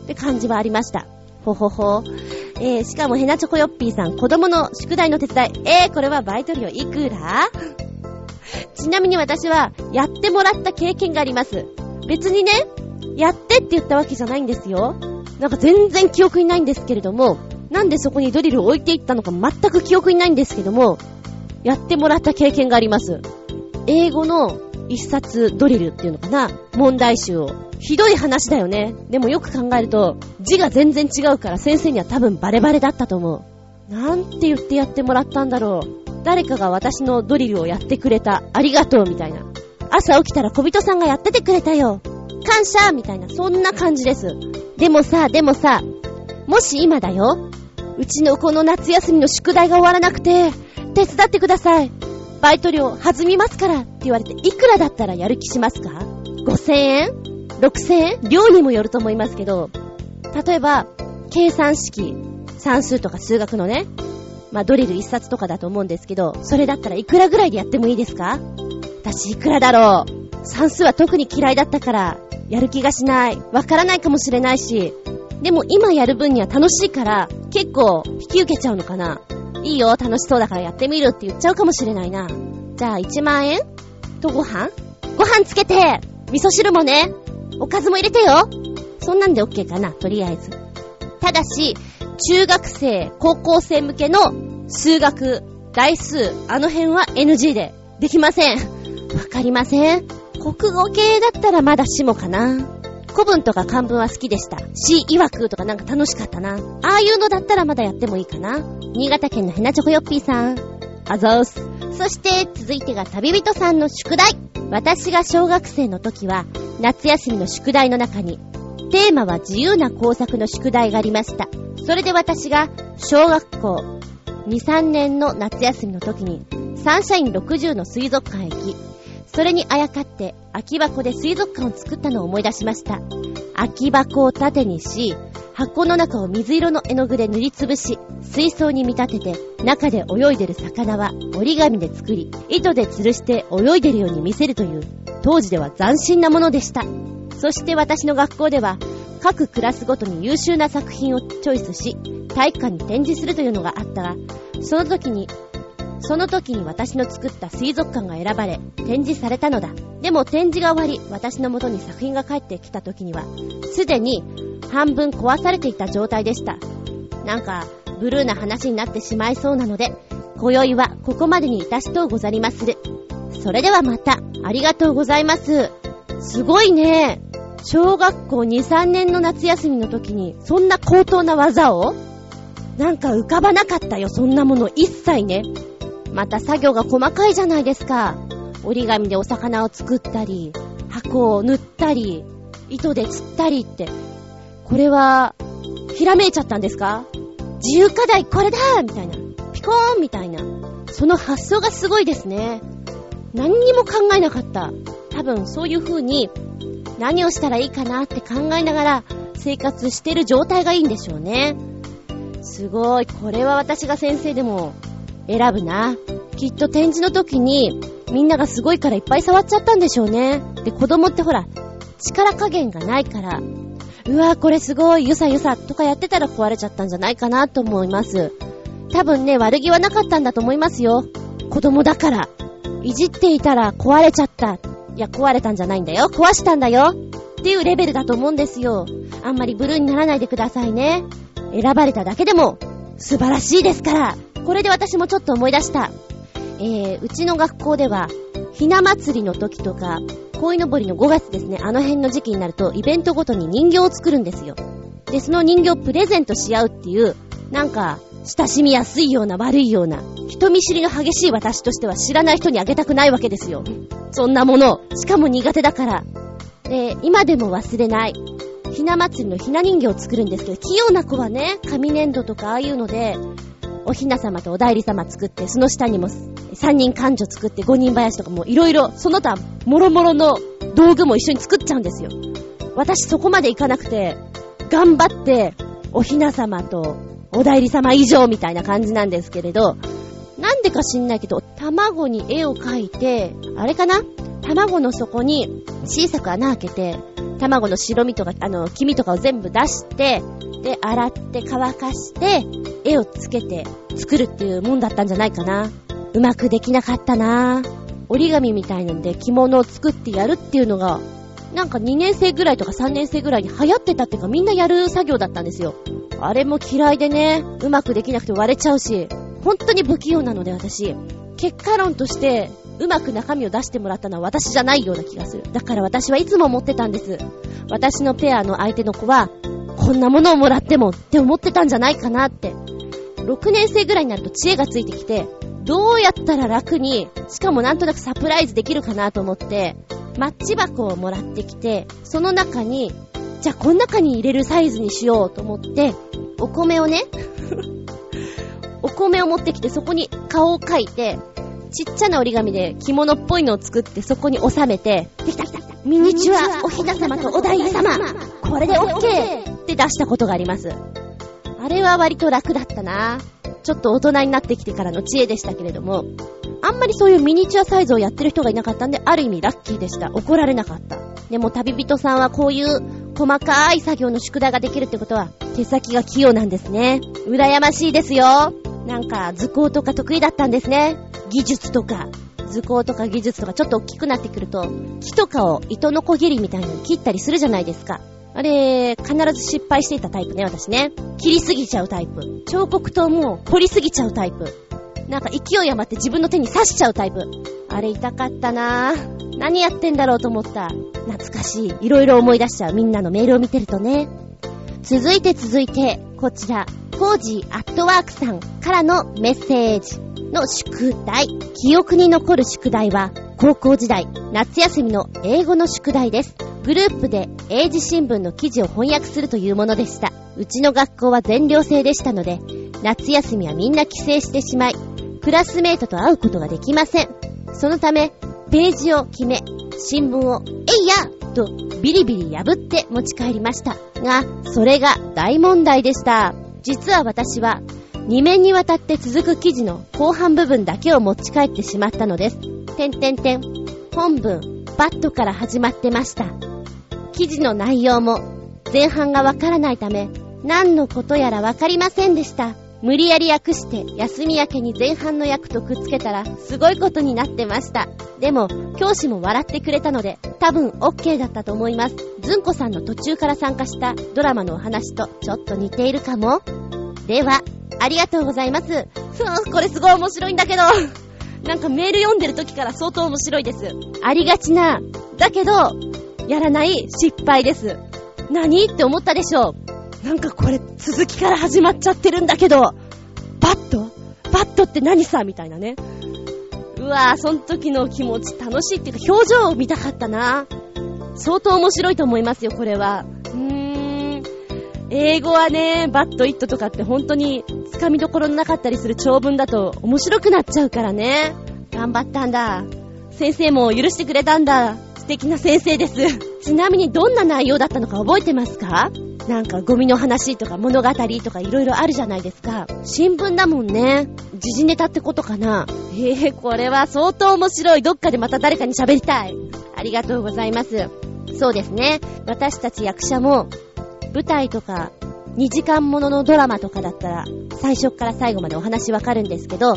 って感じはありました。ほほほ。えー、しかもヘナチョコヨッピーさん、子供の宿題の手伝い。えー、これはバイト料いくら？ちなみに私は、やってもらった経験があります。別にね、やってって言ったわけじゃないんですよ。なんか全然記憶にないんですけれども、なんでそこにドリルを置いていったのか全く記憶にないんですけども、やってもらった経験があります。英語の一冊ドリルっていうのかな問題集を。ひどい話だよね。でもよく考えると、字が全然違うから先生には多分バレバレだったと思う。なんて言ってやってもらったんだろう。誰かが私のドリルをやってくれた。ありがとうみたいな。朝起きたら小人さんがやっててくれたよ。感謝みたいな、そんな感じです。でもさ、でもさ、もし今だよ。うちのこの夏休みの宿題が終わらなくて、手伝ってください。バイト料弾みますからって言われて、いくらだったらやる気しますか ?5000 円 ?6000 円？量にもよると思いますけど、例えば、計算式、算数とか数学のね、まあドリル一冊とかだと思うんですけど、それだったらいくらぐらいでやってもいいですか？私いくらだろう算数は特に嫌いだったから、やる気がしない。わからないかもしれないし、でも今やる分には楽しいから、結構引き受けちゃうのかないいよ、楽しそうだからやってみるって言っちゃうかもしれないな。じゃあ1万円？とご飯？ご飯つけて味噌汁もねおかずも入れてよそんなんで OK かな、とりあえず。ただし、中学生、高校生向けの数学、代数、あの辺は NG でできません。わかりません。国語系だったらまだしもかな。古文とか漢文は好きでした。詩曰くとかなんか楽しかったな。ああいうのだったらまだやってもいいかな。新潟県のヘナチョコヨッピーさん。あざーす。そして続いてが旅人さんの宿題。私が小学生の時は夏休みの宿題の中にテーマは自由な工作の宿題がありました。それで私が小学校2、3年の夏休みの時にサンシャイン60の水族館へ行き、それにあやかって空き箱で水族館を作ったのを思い出しました。空き箱を縦にし、箱の中を水色の絵の具で塗りつぶし、水槽に見立てて、中で泳いでる魚は折り紙で作り、糸で吊るして泳いでるように見せるという、当時では斬新なものでした。そして私の学校では、各クラスごとに優秀な作品をチョイスし、体育館に展示するというのがあったが、その時にその時に私の作った水族館が選ばれ、展示されたのだ。でも展示が終わり、私の元に作品が帰ってきた時には、すでに半分壊されていた状態でした。なんか、ブルーな話になってしまいそうなので、今宵はここまでにいたしとうござりまする。それではまた、ありがとうございます。すごいね。小学校2、3年の夏休みの時に、そんな高等な技を？なんか浮かばなかったよ、そんなもの一切ね。また作業が細かいじゃないですか。折り紙でお魚を作ったり、箱を塗ったり、糸で釣ったりって。これは、ひらめいちゃったんですか？自由課題これだみたいな。ピコーンみたいな。その発想がすごいですね。何にも考えなかった。多分そういう風に何をしたらいいかなって考えながら生活してる状態がいいんでしょうね。すごい。これは私が先生でも選ぶな。きっと展示の時にみんながすごいからいっぱい触っちゃったんでしょうね。で、子供ってほら、力加減がないから、うわーこれすごい、ゆさゆさとかやってたら壊れちゃったんじゃないかなと思います。多分ね、悪気はなかったんだと思いますよ。子供だから。いじっていたら壊れちゃった。いや、壊れたんじゃないんだよ。壊したんだよ。っていうレベルだと思うんですよ。あんまりブルーにならないでくださいね。選ばれただけでも素晴らしいですから。これで私もちょっと思い出した。えー、うちの学校では、ひな祭りの時とか、鯉のぼりの5月ですね、あの辺の時期になると、イベントごとに人形を作るんですよ。で、その人形をプレゼントし合うっていう、なんか、親しみやすいような悪いような、人見知りの激しい私としては知らない人にあげたくないわけですよ。そんなもの。しかも苦手だから。で、今でも忘れない。ひな祭りのひな人形を作るんですけど、器用な子はね、紙粘土とかああいうので、おひな様とお代理様作って、その下にも三人勘定作って五人林とかもいろいろ、その他、もろもろの道具も一緒に作っちゃうんですよ。私そこまでいかなくて、頑張って、おひな様とお代理様以上みたいな感じなんですけれど、なんでか知んないけど、卵に絵を描いて、あれかな？卵の底に小さく穴開けて、卵の白身とか、あの、黄身とかを全部出して、で、洗って乾かして、絵をつけて作るっていうもんだったんじゃないかな。うまくできなかったな折り紙みたいなんで着物を作ってやるっていうのが、なんか2年生ぐらいとか3年生ぐらいに流行ってたっていうかみんなやる作業だったんですよ。あれも嫌いでね、うまくできなくて割れちゃうし、本当に不器用なので私、結果論としてうまく中身を出してもらったのは私じゃないような気がする。だから私はいつも思ってたんです。私のペアの相手の子は、こんなものをもらってもって思ってたんじゃないかなって。6年生ぐらいになると知恵がついてきて、どうやったら楽に、しかもなんとなくサプライズできるかなと思って、マッチ箱をもらってきて、その中に、じゃあこの中に入れるサイズにしようと思って、お米をね お米を持ってきてそこに顔を描いて、ちっちゃな折り紙で着物っぽいのを作ってそこに収めて、できたきたきたミニチュアおひな様とお大様これでオッケーって出したことがあります。あれは割と楽だったな。ちょっと大人になってきてからの知恵でしたけれども、あんまりそういうミニチュアサイズをやってる人がいなかったんで、ある意味ラッキーでした。怒られなかった。でも旅人さんはこういう細かい作業の宿題ができるってことは、手先が器用なんですね。羨ましいですよ。なんか図工とか得意だったんですね。技術とか、図工とか技術とかちょっと大きくなってくると、木とかを糸のこぎりみたいに切ったりするじゃないですか。あれ、必ず失敗していたタイプね、私ね。切りすぎちゃうタイプ。彫刻刀も掘りすぎちゃうタイプ。なんか勢い余って自分の手に刺しちゃうタイプ。あれ痛かったなぁ。何やってんだろうと思った。懐かしい。いろいろ思い出しちゃうみんなのメールを見てるとね。続いて続いて、こちら、コージーアットワークさんからのメッセージの宿題。記憶に残る宿題は、高校時代、夏休みの英語の宿題です。グループで英字新聞の記事を翻訳するというものでした。うちの学校は全寮制でしたので、夏休みはみんな帰省してしまい、クラスメートと会うことができません。そのため、ページを決め、新聞を、えいやとビリビリ破って持ち帰りました。が、それが大問題でした。実は私は、2面にわたって続く記事の後半部分だけを持ち帰ってしまったのです。てんてんてん。本文、バットから始まってました。記事の内容も前半がわからないため、何のことやらわかりませんでした。無理やり訳して休み明けに前半の役とくっつけたらすごいことになってました。でも、教師も笑ってくれたので多分 OK だったと思います。ずんこさんの途中から参加したドラマのお話とちょっと似ているかも。では、ありがとうございます。ふん、これすごい面白いんだけど。なんかメール読んでる時から相当面白いです。ありがちな、だけど、やらない失敗です。何？って思ったでしょう。なんかこれ続きから始まっちゃってるんだけど、バット？バットって何さ？みたいなね。うわぁ、その時の気持ち楽しいっていうか表情を見たかったな。相当面白いと思いますよ、これは。うーん。英語はね、バットイットとかって本当に掴みどころのなかったりする長文だと面白くなっちゃうからね。頑張ったんだ。先生も許してくれたんだ。素敵な先生です。ちなみにどんな内容だったのか覚えてますか？なんかゴミの話とか物語とか色々あるじゃないですか。新聞だもんね。時事ネタってことかな。ええー、これは相当面白い。どっかでまた誰かに喋りたい。ありがとうございます。そうですね。私たち役者も舞台とか2時間もののドラマとかだったら最初から最後までお話わかるんですけど、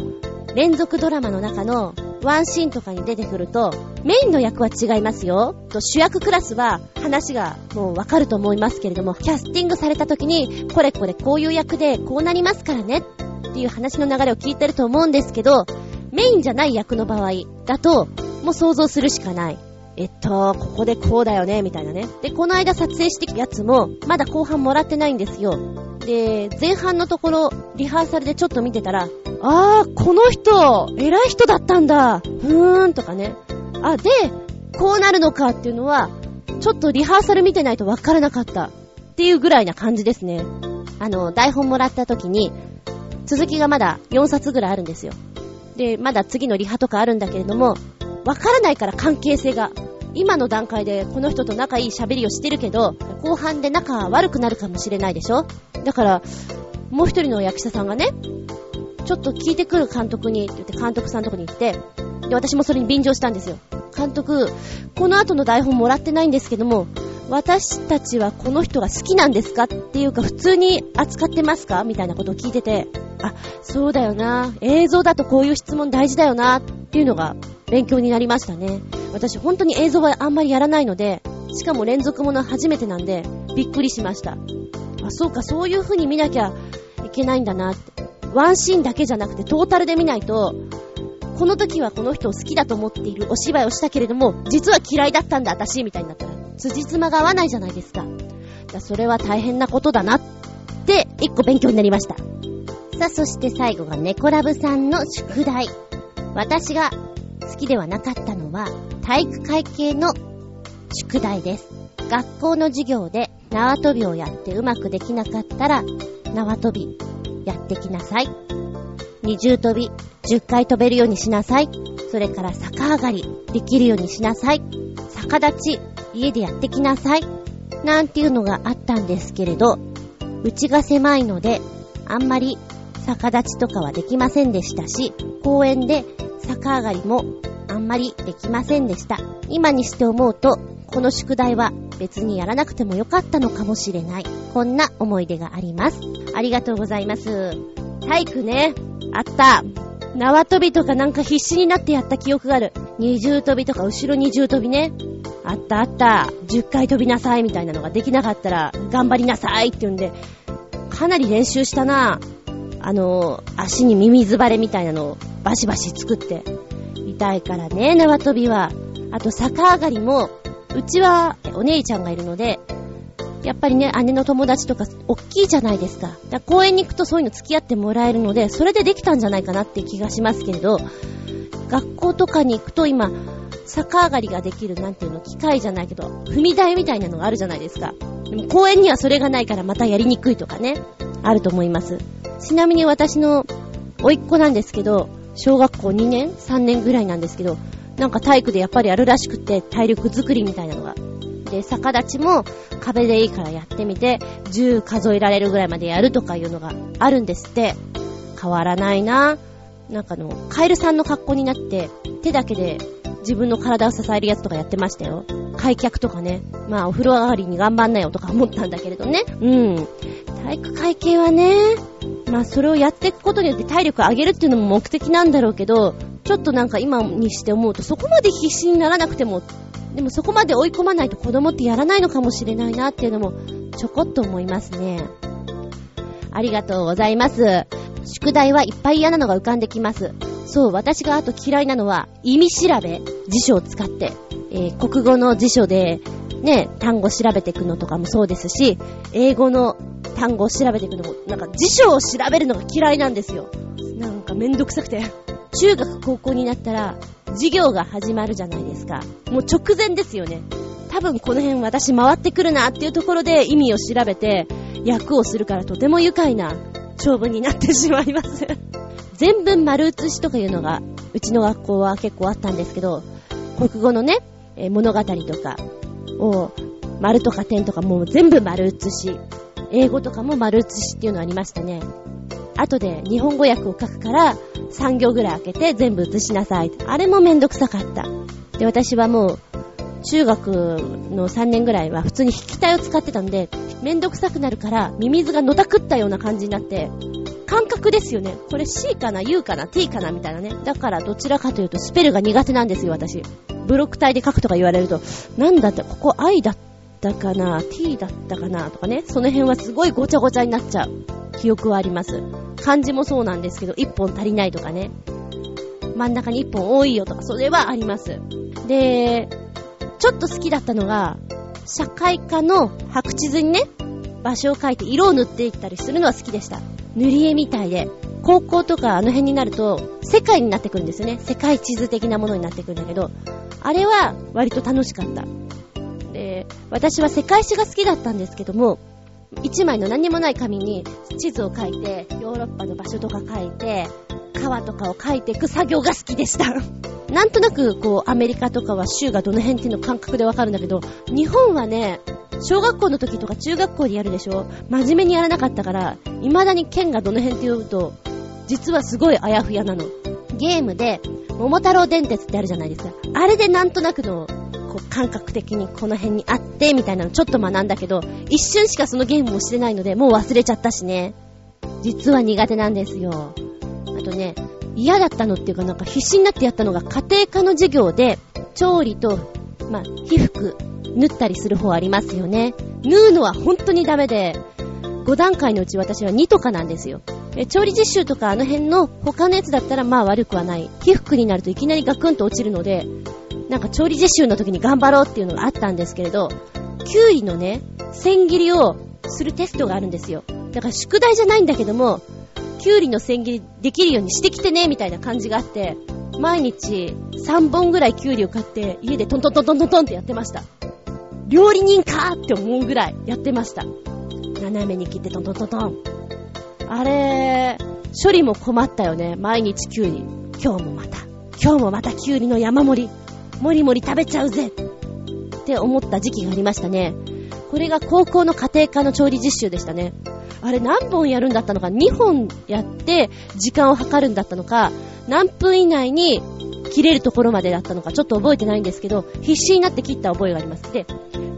連続ドラマの中のワンシーンとかに出てくると、メインの役は違いますよ。と主役クラスは話がもうわかると思いますけれども、キャスティングされた時に、これこれこういう役でこうなりますからねっていう話の流れを聞いてると思うんですけど、メインじゃない役の場合だと、もう想像するしかない。えっと、ここでこうだよね、みたいなね。で、この間撮影してきたやつも、まだ後半もらってないんですよ。で、前半のところ、リハーサルでちょっと見てたら、あー、この人、偉い人だったんだ。ふーん、とかね。あ、で、こうなるのかっていうのは、ちょっとリハーサル見てないとわからなかった。っていうぐらいな感じですね。あの、台本もらった時に、続きがまだ4冊ぐらいあるんですよ。で、まだ次のリハとかあるんだけれども、わからないから関係性が。今の段階でこの人と仲いい喋りをしてるけど、後半で仲悪くなるかもしれないでしょ？だから、もう一人の役者さんがね、ちょっと聞いてくる監督にって言って監督さんとこに行って、で、私もそれに便乗したんですよ。監督、この後の台本もらってないんですけども、私たちはこの人が好きなんですかっていうか普通に扱ってますか？みたいなことを聞いてて、あ、そうだよな。映像だとこういう質問大事だよな。っていうのが勉強になりましたね。私本当に映像はあんまりやらないので、しかも連続もの初めてなんで、びっくりしました。あ、そうか、そういう風に見なきゃいけないんだなって。ワンシーンだけじゃなくてトータルで見ないと、この時はこの人を好きだと思っているお芝居をしたけれども、実は嫌いだったんだ、私、みたいになったら、辻褄が合わないじゃないですか。だそれは大変なことだなって、一個勉強になりました。さあ、そして最後が猫ラブさんの宿題。私が好きではなかったのは、体育会系の宿題です。学校の授業で縄跳びをやってうまくできなかったら、縄跳びやってきなさい。二重跳び、10回飛べるようにしなさい。それから逆上がり、できるようにしなさい。逆立ち、家でやってきなさい。なんていうのがあったんですけれど、うちが狭いので、あんまり逆立ちとかはできませんでしたし、公園で逆上がりもあんまりできませんでした。今にして思うと、この宿題は別にやらなくてもよかったのかもしれない。こんな思い出があります。ありがとうございます。体育ね、あった。縄跳びとかなんか必死になってやった記憶がある。二重跳びとか後ろ二重跳びね。あったあった。10回飛びなさいみたいなのができなかったら頑張りなさいって言うんで、かなり練習したな。あの、足にミミズバレみたいなのをバシバシ作って。痛いからね、縄跳びは。あと逆上がりも、うちはお姉ちゃんがいるので、やっぱりね、姉の友達とか、おっきいじゃないですか。だから公園に行くとそういうの付き合ってもらえるので、それでできたんじゃないかなって気がしますけれど、学校とかに行くと今、逆上がりができる、なんていうの、機械じゃないけど、踏み台みたいなのがあるじゃないですか。でも公園にはそれがないからまたやりにくいとかね、あると思います。ちなみに私の、甥っ子なんですけど、小学校2年 ?3 年ぐらいなんですけど、なんか体育でやっぱりあるらしくて、体力作りみたいなのが。で、逆立ちも壁でいいからやってみて、10数えられるぐらいまでやるとかいうのがあるんですって。変わらないな。なんかの、カエルさんの格好になって、手だけで自分の体を支えるやつとかやってましたよ。開脚とかね。まあ、お風呂上がりに頑張んなよとか思ったんだけれどね。うん。体育会系はね、まあそれをやっていくことによって体力を上げるっていうのも目的なんだろうけど、ちょっとなんか今にして思うとそこまで必死にならなくても、でもそこまで追い込まないと子供ってやらないのかもしれないなっていうのもちょこっと思いますね。ありがとうございます。宿題はいっぱい嫌なのが浮かんできます。そう、私があと嫌いなのは、意味調べ、辞書を使って、えー、国語の辞書で、ね、単語調べていくのとかもそうですし、英語の単語を調べていくのも、なんか辞書を調べるのが嫌いなんですよ。なんかめんどくさくて。中学高校になったら、授業が始まるじゃないですか。もう直前ですよね。多分この辺私回ってくるなっていうところで意味を調べて、役をするからとても愉快な勝負になってしまいます全文丸写しとかいうのが、うちの学校は結構あったんですけど、国語のね、え物語とかを、丸とか点とかもう全部丸写し。英語とかも丸写しっていうのありましたね。後で日本語訳を書くから3行ぐらい開けて全部写しなさい。あれもめんどくさかった。で、私はもう中学の3年ぐらいは普通に筆記体を使ってたんで、めんどくさくなるからミミズがのたくったような感じになって、感覚ですよね。これ C かな ?U かな ?T かなみたいなね。だからどちらかというとスペルが苦手なんですよ、私。ブロック体で書くとか言われると、なんだって、ここ I だったかな ?T だったかなとかね。その辺はすごいごちゃごちゃになっちゃう記憶はあります。漢字もそうなんですけど、1本足りないとかね。真ん中に1本多いよとか、それはあります。で、ちょっと好きだったのが、社会科の白地図にね、場所を書いて色を塗っていったりするのは好きでした。塗り絵みたいで、高校とかあの辺になると、世界になってくるんですよね。世界地図的なものになってくるんだけど、あれは割と楽しかった。で、私は世界史が好きだったんですけども、一枚の何にもない紙に地図を書いて、ヨーロッパの場所とか書いて、川とかを書いていく作業が好きでした。なんとなく、こう、アメリカとかは州がどの辺っていうの感覚でわかるんだけど、日本はね、小学校の時とか中学校でやるでしょ？真面目にやらなかったから、未だに県がどの辺って言うと、実はすごいあやふやなの。ゲームで、桃太郎電鉄ってあるじゃないですか。あれでなんとなくの、こう、感覚的にこの辺にあって、みたいなのちょっと学んだけど、一瞬しかそのゲームもしてないので、もう忘れちゃったしね。実は苦手なんですよ。あとね、嫌だったのっていうかなんか必死になってやったのが家庭科の授業で、調理と、まあ、皮膚、縫ったりする方ありますよね。縫うのは本当にダメで、5段階のうち私は2とかなんですよ。調理実習とかあの辺の他のやつだったらまあ悪くはない。皮膚になるといきなりガクンと落ちるので、なんか調理実習の時に頑張ろうっていうのがあったんですけれど、キュウリのね、千切りをするテストがあるんですよ。だから宿題じゃないんだけども、キュウリの千切りできるようにしてきてね、みたいな感じがあって、毎日3本ぐらいキュウリを買って家でトントントントントンってやってました。料理人かって思うぐらいやってました。斜めに切ってトントントントン。あれ、処理も困ったよね。毎日キュウリ。今日もまた。今日もまたキュウリの山盛り。もりもり食べちゃうぜ。って思った時期がありましたね。これが高校の家庭科の調理実習でしたね。あれ何本やるんだったのか、2本やって時間を計るんだったのか、何分以内に切れるところまでだったのか、ちょっと覚えてないんですけど、必死になって切った覚えがあります。で、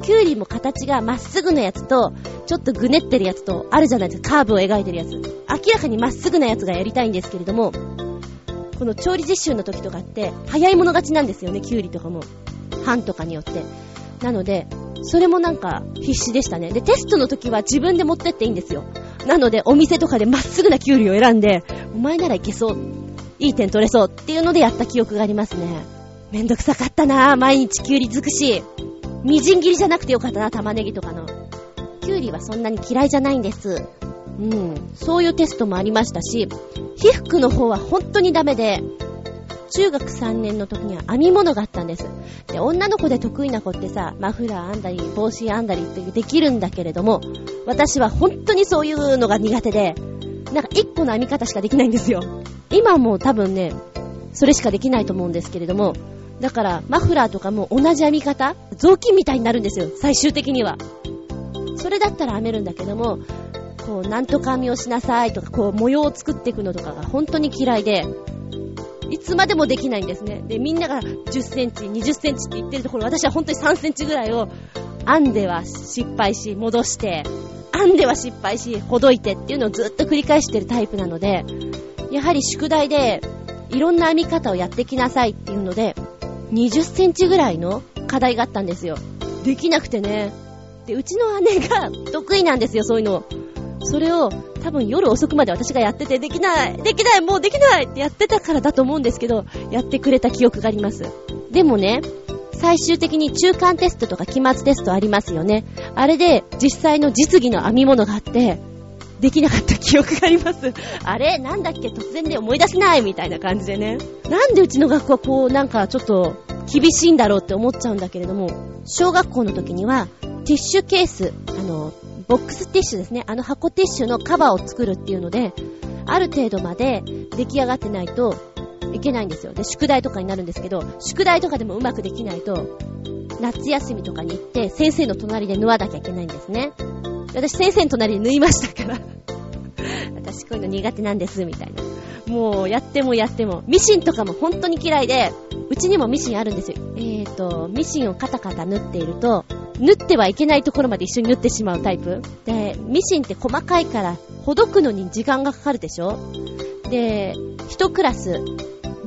キュウリも形がまっすぐなやつと、ちょっとぐねってるやつと、あるじゃないですか、カーブを描いてるやつ。明らかにまっすぐなやつがやりたいんですけれども、この調理実習の時とかって、早い者勝ちなんですよね、キュウリとかも。半とかによって。なので、それもなんか必死でしたね。で、テストの時は自分で持ってっていいんですよ。なので、お店とかでまっすぐなキュウリを選んで、お前ならいけそう。いい点取れそうっていうのでやった記憶がありますね。めんどくさかったなぁ、毎日キュウリ尽くし。みじん切りじゃなくてよかったな、玉ねぎとかの。キュウリはそんなに嫌いじゃないんです。うん。そういうテストもありましたし、皮膚の方は本当にダメで、中学3年の時には編み物があったんです。で、女の子で得意な子ってさ、マフラー編んだり、帽子編んだりってできるんだけれども、私は本当にそういうのが苦手で、なんか一個の編み方しかできないんですよ。今も多分ね、それしかできないと思うんですけれども、だから、マフラーとかも同じ編み方雑巾みたいになるんですよ、最終的には。それだったら編めるんだけども、こう、なんとか編みをしなさいとか、こう、模様を作っていくのとかが本当に嫌いで、いつまでもできないんですね。で、みんなが10センチ、20センチって言ってるところ、私は本当に3センチぐらいを編んでは失敗し、戻して、編んでは失敗し、ほどいてっていうのをずっと繰り返してるタイプなので、やはり宿題で、いろんな編み方をやってきなさいっていうので、20センチぐらいの課題があったんですよ。できなくてね。で、うちの姉が得意なんですよ、そういうの。それを多分夜遅くまで私がやってて、できないできないもうできないってやってたからだと思うんですけど、やってくれた記憶があります。でもね、最終的に中間テストとか期末テストありますよね。あれで実際の実技の編み物があって、できなかった記憶があります。あれなんだっけ突然で思い出せないみたいな感じでね。なんでうちの学校はこうなんかちょっと厳しいんだろうって思っちゃうんだけれども、小学校の時にはティッシュケース、あの、ボックスティッシュですね。あの箱ティッシュのカバーを作るっていうので、ある程度まで出来上がってないといけないんですよ。で、宿題とかになるんですけど、宿題とかでもうまくできないと、夏休みとかに行って先生の隣で縫わなきゃいけないんですね。私先生の隣で縫いましたから私こういうの苦手なんです、みたいな。もうやってもやっても。ミシンとかも本当に嫌いで、うちにもミシンあるんですよ。えーと、ミシンをカタカタ縫っていると、縫ってはいけないところまで一緒に縫ってしまうタイプ。で、ミシンって細かいから、ほどくのに時間がかかるでしょ？で、一クラス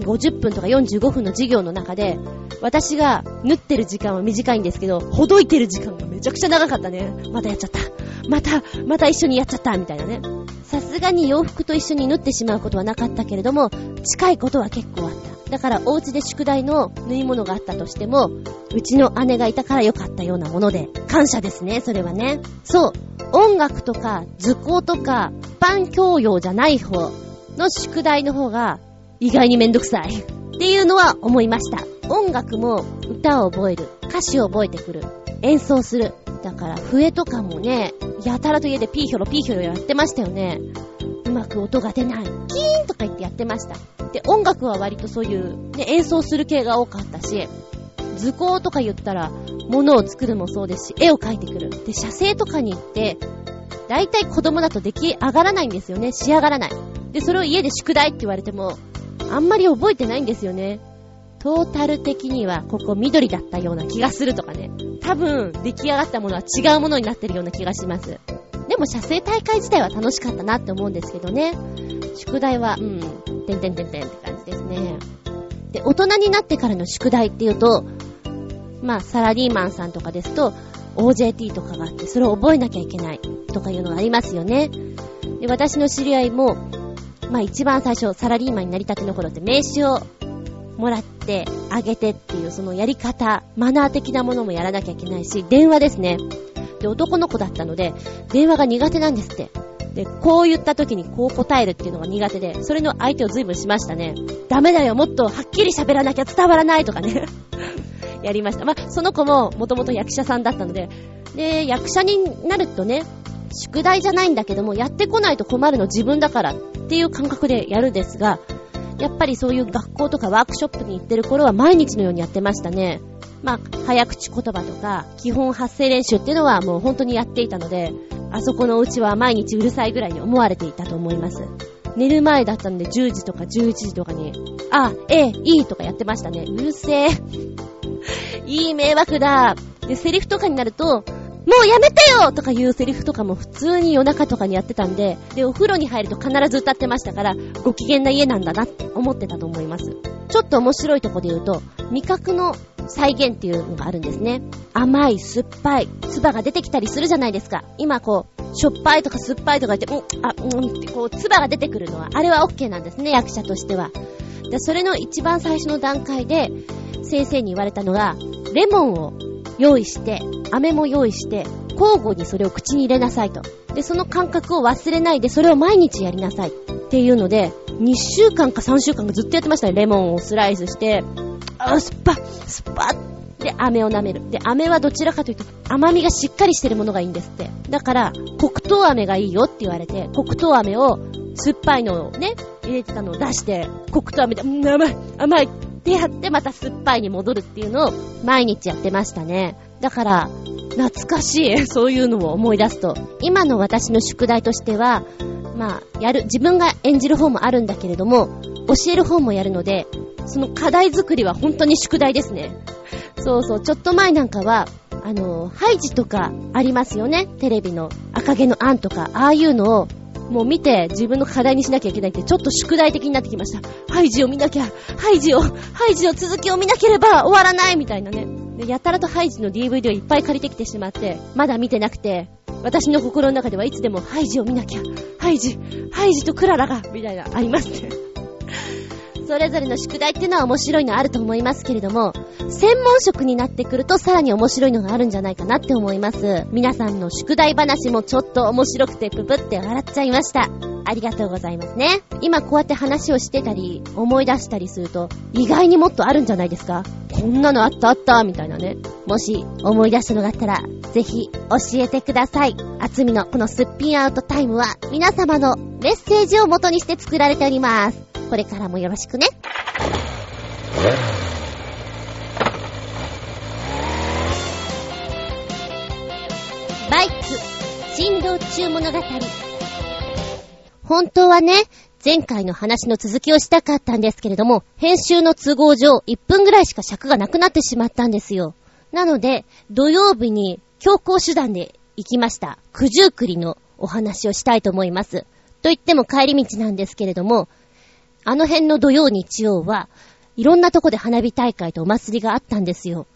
50分とか45分の授業の中で、私が縫ってる時間は短いんですけど、ほどいてる時間がめちゃくちゃ長かったね。またやっちゃった。また、また一緒にやっちゃった、みたいなね。さすがに洋服と一緒に縫ってしまうことはなかったけれども、近いことは結構あった。だからお家で宿題の縫い物があったとしても、うちの姉がいたから良かったようなもので、感謝ですね、それはね。そう、音楽とか図工とか、一般教養じゃない方の宿題の方が意外にめんどくさい。っていうのは思いました。音楽も歌を覚える。歌詞を覚えてくる。演奏する。だから笛とかもね、やたらと家でピーヒョロピーヒョロやってましたよね。うまく音が出ない。キーンとか言ってやってました。で、音楽は割とそういう、ね、演奏する系が多かったし、図工とか言ったら、物を作るもそうですし、絵を描いてくる。で、写生とかに行って、大体子供だと出来上がらないんですよね。仕上がらない。で、それを家で宿題って言われても、あんまり覚えてないんですよね。トータル的にはここ緑だったような気がするとかね。多分出来上がったものは違うものになってるような気がします。でも写生大会自体は楽しかったなって思うんですけどね。宿題は、うん、てんてんてんてんって感じですね。で、大人になってからの宿題っていうと、まあ、サラリーマンさんとかですと、OJT とかがあって、それを覚えなきゃいけないとかいうのがありますよね。で、私の知り合いも、まあ一番最初、サラリーマンになりたての頃って名刺をもらってあげてっていうそのやり方、マナー的なものもやらなきゃいけないし、電話ですね。で、男の子だったので、電話が苦手なんですって。で、こう言った時にこう答えるっていうのが苦手で、それの相手を随分しましたね。ダメだよ、もっとはっきり喋らなきゃ伝わらないとかね。やりました。まあ、その子ももともと役者さんだったので、で、役者になるとね、宿題じゃないんだけども、やってこないと困るの自分だからっていう感覚でやるんですが、やっぱりそういう学校とかワークショップに行ってる頃は毎日のようにやってましたね。まあ、早口言葉とか、基本発声練習っていうのはもう本当にやっていたので、あそこのうちは毎日うるさいぐらいに思われていたと思います。寝る前だったんで10時とか11時とかに、あ、ええ、いいとかやってましたね。うるせえ。いい迷惑だ。で、セリフとかになると、もうやめてよとかいうセリフとかも普通に夜中とかにやってたんで、で、お風呂に入ると必ず歌ってましたから、ご機嫌な家なんだなって思ってたと思います。ちょっと面白いとこで言うと、味覚の再現っていうのがあるんですね。甘い、酸っぱい、唾が出てきたりするじゃないですか。今こう、しょっぱいとか酸っぱいとか言って、うん、あ、うんってこう、唾が出てくるのは、あれは OK なんですね、役者としては。で、それの一番最初の段階で、先生に言われたのが、レモンを用意して、飴も用意して、交互にそれを口に入れなさいと。で、その感覚を忘れないで、それを毎日やりなさい。っていうので、2週間か3週間かずっとやってましたね。レモンをスライスして、あ、スパッ、スパッで、飴を舐める。で、飴はどちらかというと、甘みがしっかりしてるものがいいんですって。だから、黒糖飴がいいよって言われて、黒糖飴を酸っぱいのをね、入れてたのを出して、黒糖飴で、うん、甘い、甘いってやってまた酸っぱいに戻るっていうのを毎日やってましたね。だから、懐かしい。そういうのを思い出すと。今の私の宿題としては、まあ、やる、自分が演じる方もあるんだけれども、教える方もやるので、その課題作りは本当に宿題ですね。そうそう、ちょっと前なんかは、あの、ハイジとかありますよね。テレビの赤毛のアンとか、ああいうのをもう見て自分の課題にしなきゃいけないってちょっと宿題的になってきました。ハイジを見なきゃ、ハイジを、ハイジの続きを見なければ終わらないみたいなね。でやたらとハイジの DVD をいっぱい借りてきてしまって、まだ見てなくて、私の心の中ではいつでもハイジを見なきゃ、ハイジ、ハイジとクララが、みたいな、ありますね。それぞれの宿題っていうのは面白いのあると思いますけれども、専門職になってくるとさらに面白いのがあるんじゃないかなって思います。皆さんの宿題話もちょっと面白くてププって笑っちゃいました。ありがとうございますね。今こうやって話をしてたり、思い出したりすると、意外にもっとあるんじゃないですかこんなのあったあったみたいなね。もし思い出したのがあったら、ぜひ教えてください。あつみのこのすっぴんアウトタイムは皆様のメッセージを元にして作られております。これからもよろしくね。バイク、振動中物語。本当はね、前回の話の続きをしたかったんですけれども、編集の都合上1分ぐらいしか尺がなくなってしまったんですよ。なので、土曜日に強行手段で行きました。九十九里のお話をしたいと思います。と言っても帰り道なんですけれども、あの辺の土曜日曜は、いろんなとこで花火大会とお祭りがあったんですよ。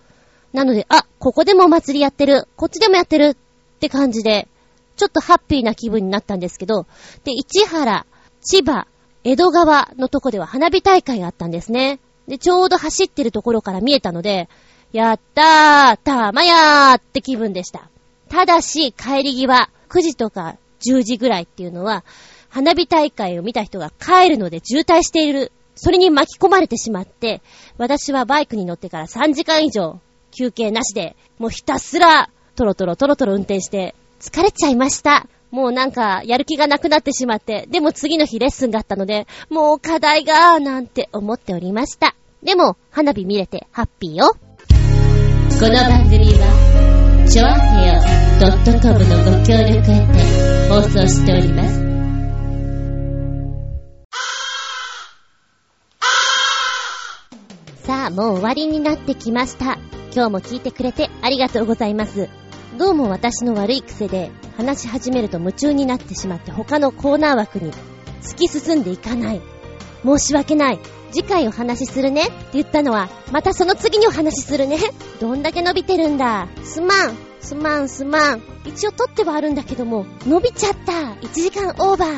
なので、あ、ここでもお祭りやってる、こっちでもやってるって感じで、ちょっとハッピーな気分になったんですけど、で、市原、千葉、江戸川のとこでは花火大会があったんですね。で、ちょうど走ってるところから見えたので、やったー、たまやーって気分でした。ただし、帰り際、9時とか10時ぐらいっていうのは、花火大会を見た人が帰るので渋滞している。それに巻き込まれてしまって、私はバイクに乗ってから3時間以上休憩なしで、もうひたすらトロトロトロトロ運転して疲れちゃいました。もうなんか、やる気がなくなってしまって、でも次の日レッスンがあったので、もう課題が、なんて思っておりました。でも、花火見れてハッピーよ。この番組は、ちょあへよ .com のご協力へて放送しております。さあ、もう終わりになってきました。今日も聞いてくれてありがとうございます。どうも私の悪い癖で話し始めると夢中になってしまって他のコーナー枠に突き進んでいかない。申し訳ない。次回お話しするねって言ったのは、またその次にお話しするね。どんだけ伸びてるんだ。すまん。すまんすまん。一応撮ってはあるんだけども、伸びちゃった。1時間オーバー。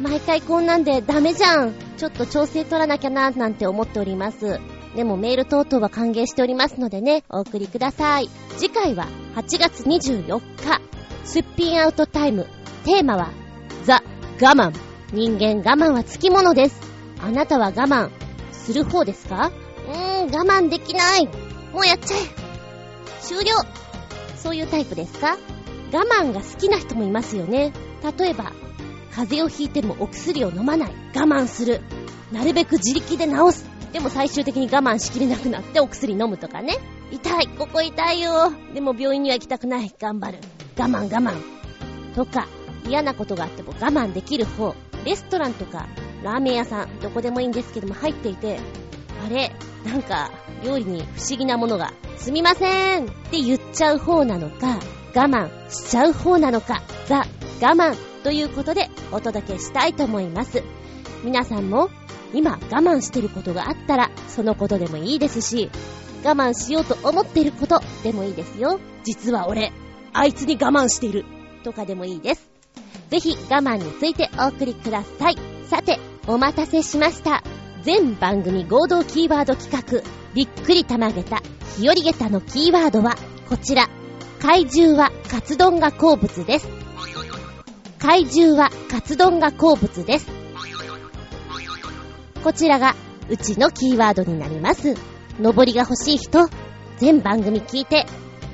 毎回こんなんでダメじゃん。ちょっと調整取らなきゃな、なんて思っております。でもメール等々は歓迎しておりますのでね、お送りください。次回は8月24日、すっぴんアウトタイム。テーマは、ザ・我慢。人間我慢はつきものです。あなたは我慢する方ですか？うーん、我慢できない。もうやっちゃえ。終了。そういうタイプですか？我慢が好きな人もいますよね。例えば、風邪をひいてもお薬を飲まない。我慢する。なるべく自力で治す。でも最終的に我慢しきれなくなってお薬飲むとかね。痛い、ここ痛いよ。でも病院には行きたくない。頑張る。我慢我慢。とか、嫌なことがあっても我慢できる方。レストランとか、ラーメン屋さん、どこでもいいんですけども入っていて、あれ、なんか、料理に不思議なものが、すみませんって言っちゃう方なのか、我慢しちゃう方なのか、ザ・我慢ということでお届けしたいと思います。皆さんも今我慢してることがあったら、そのことでもいいですし、我慢しようと思ってることでもいいですよ。実は俺、あいつに我慢している。とかでもいいです。ぜひ我慢についてお送りください。さて、お待たせしました。全番組合同キーワード企画、びっくりたまげた、日和げたのキーワードは、こちら。怪獣はカツ丼が好物です。怪獣はカツ丼が好物です。こちらが、うちのキーワードになります。登りが欲しい人、全番組聞いて、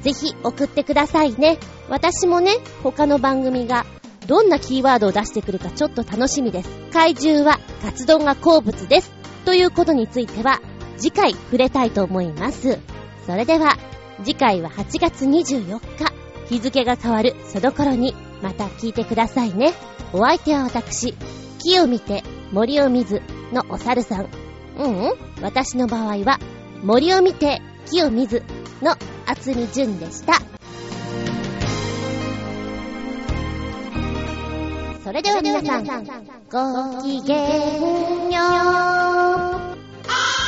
ぜひ送ってくださいね。私もね、他の番組がどんなキーワードを出してくるかちょっと楽しみです。怪獣はカツ丼が好物です。ということについては、次回触れたいと思います。それでは、次回は8月24日、日付が変わるその頃に、また聞いてくださいね。お相手は私、木を見て、森を見ずのお猿さん。うん、うん、私の場合は、森を見て木を見ずの厚み純でした。それでは皆さん、ごきげんよう。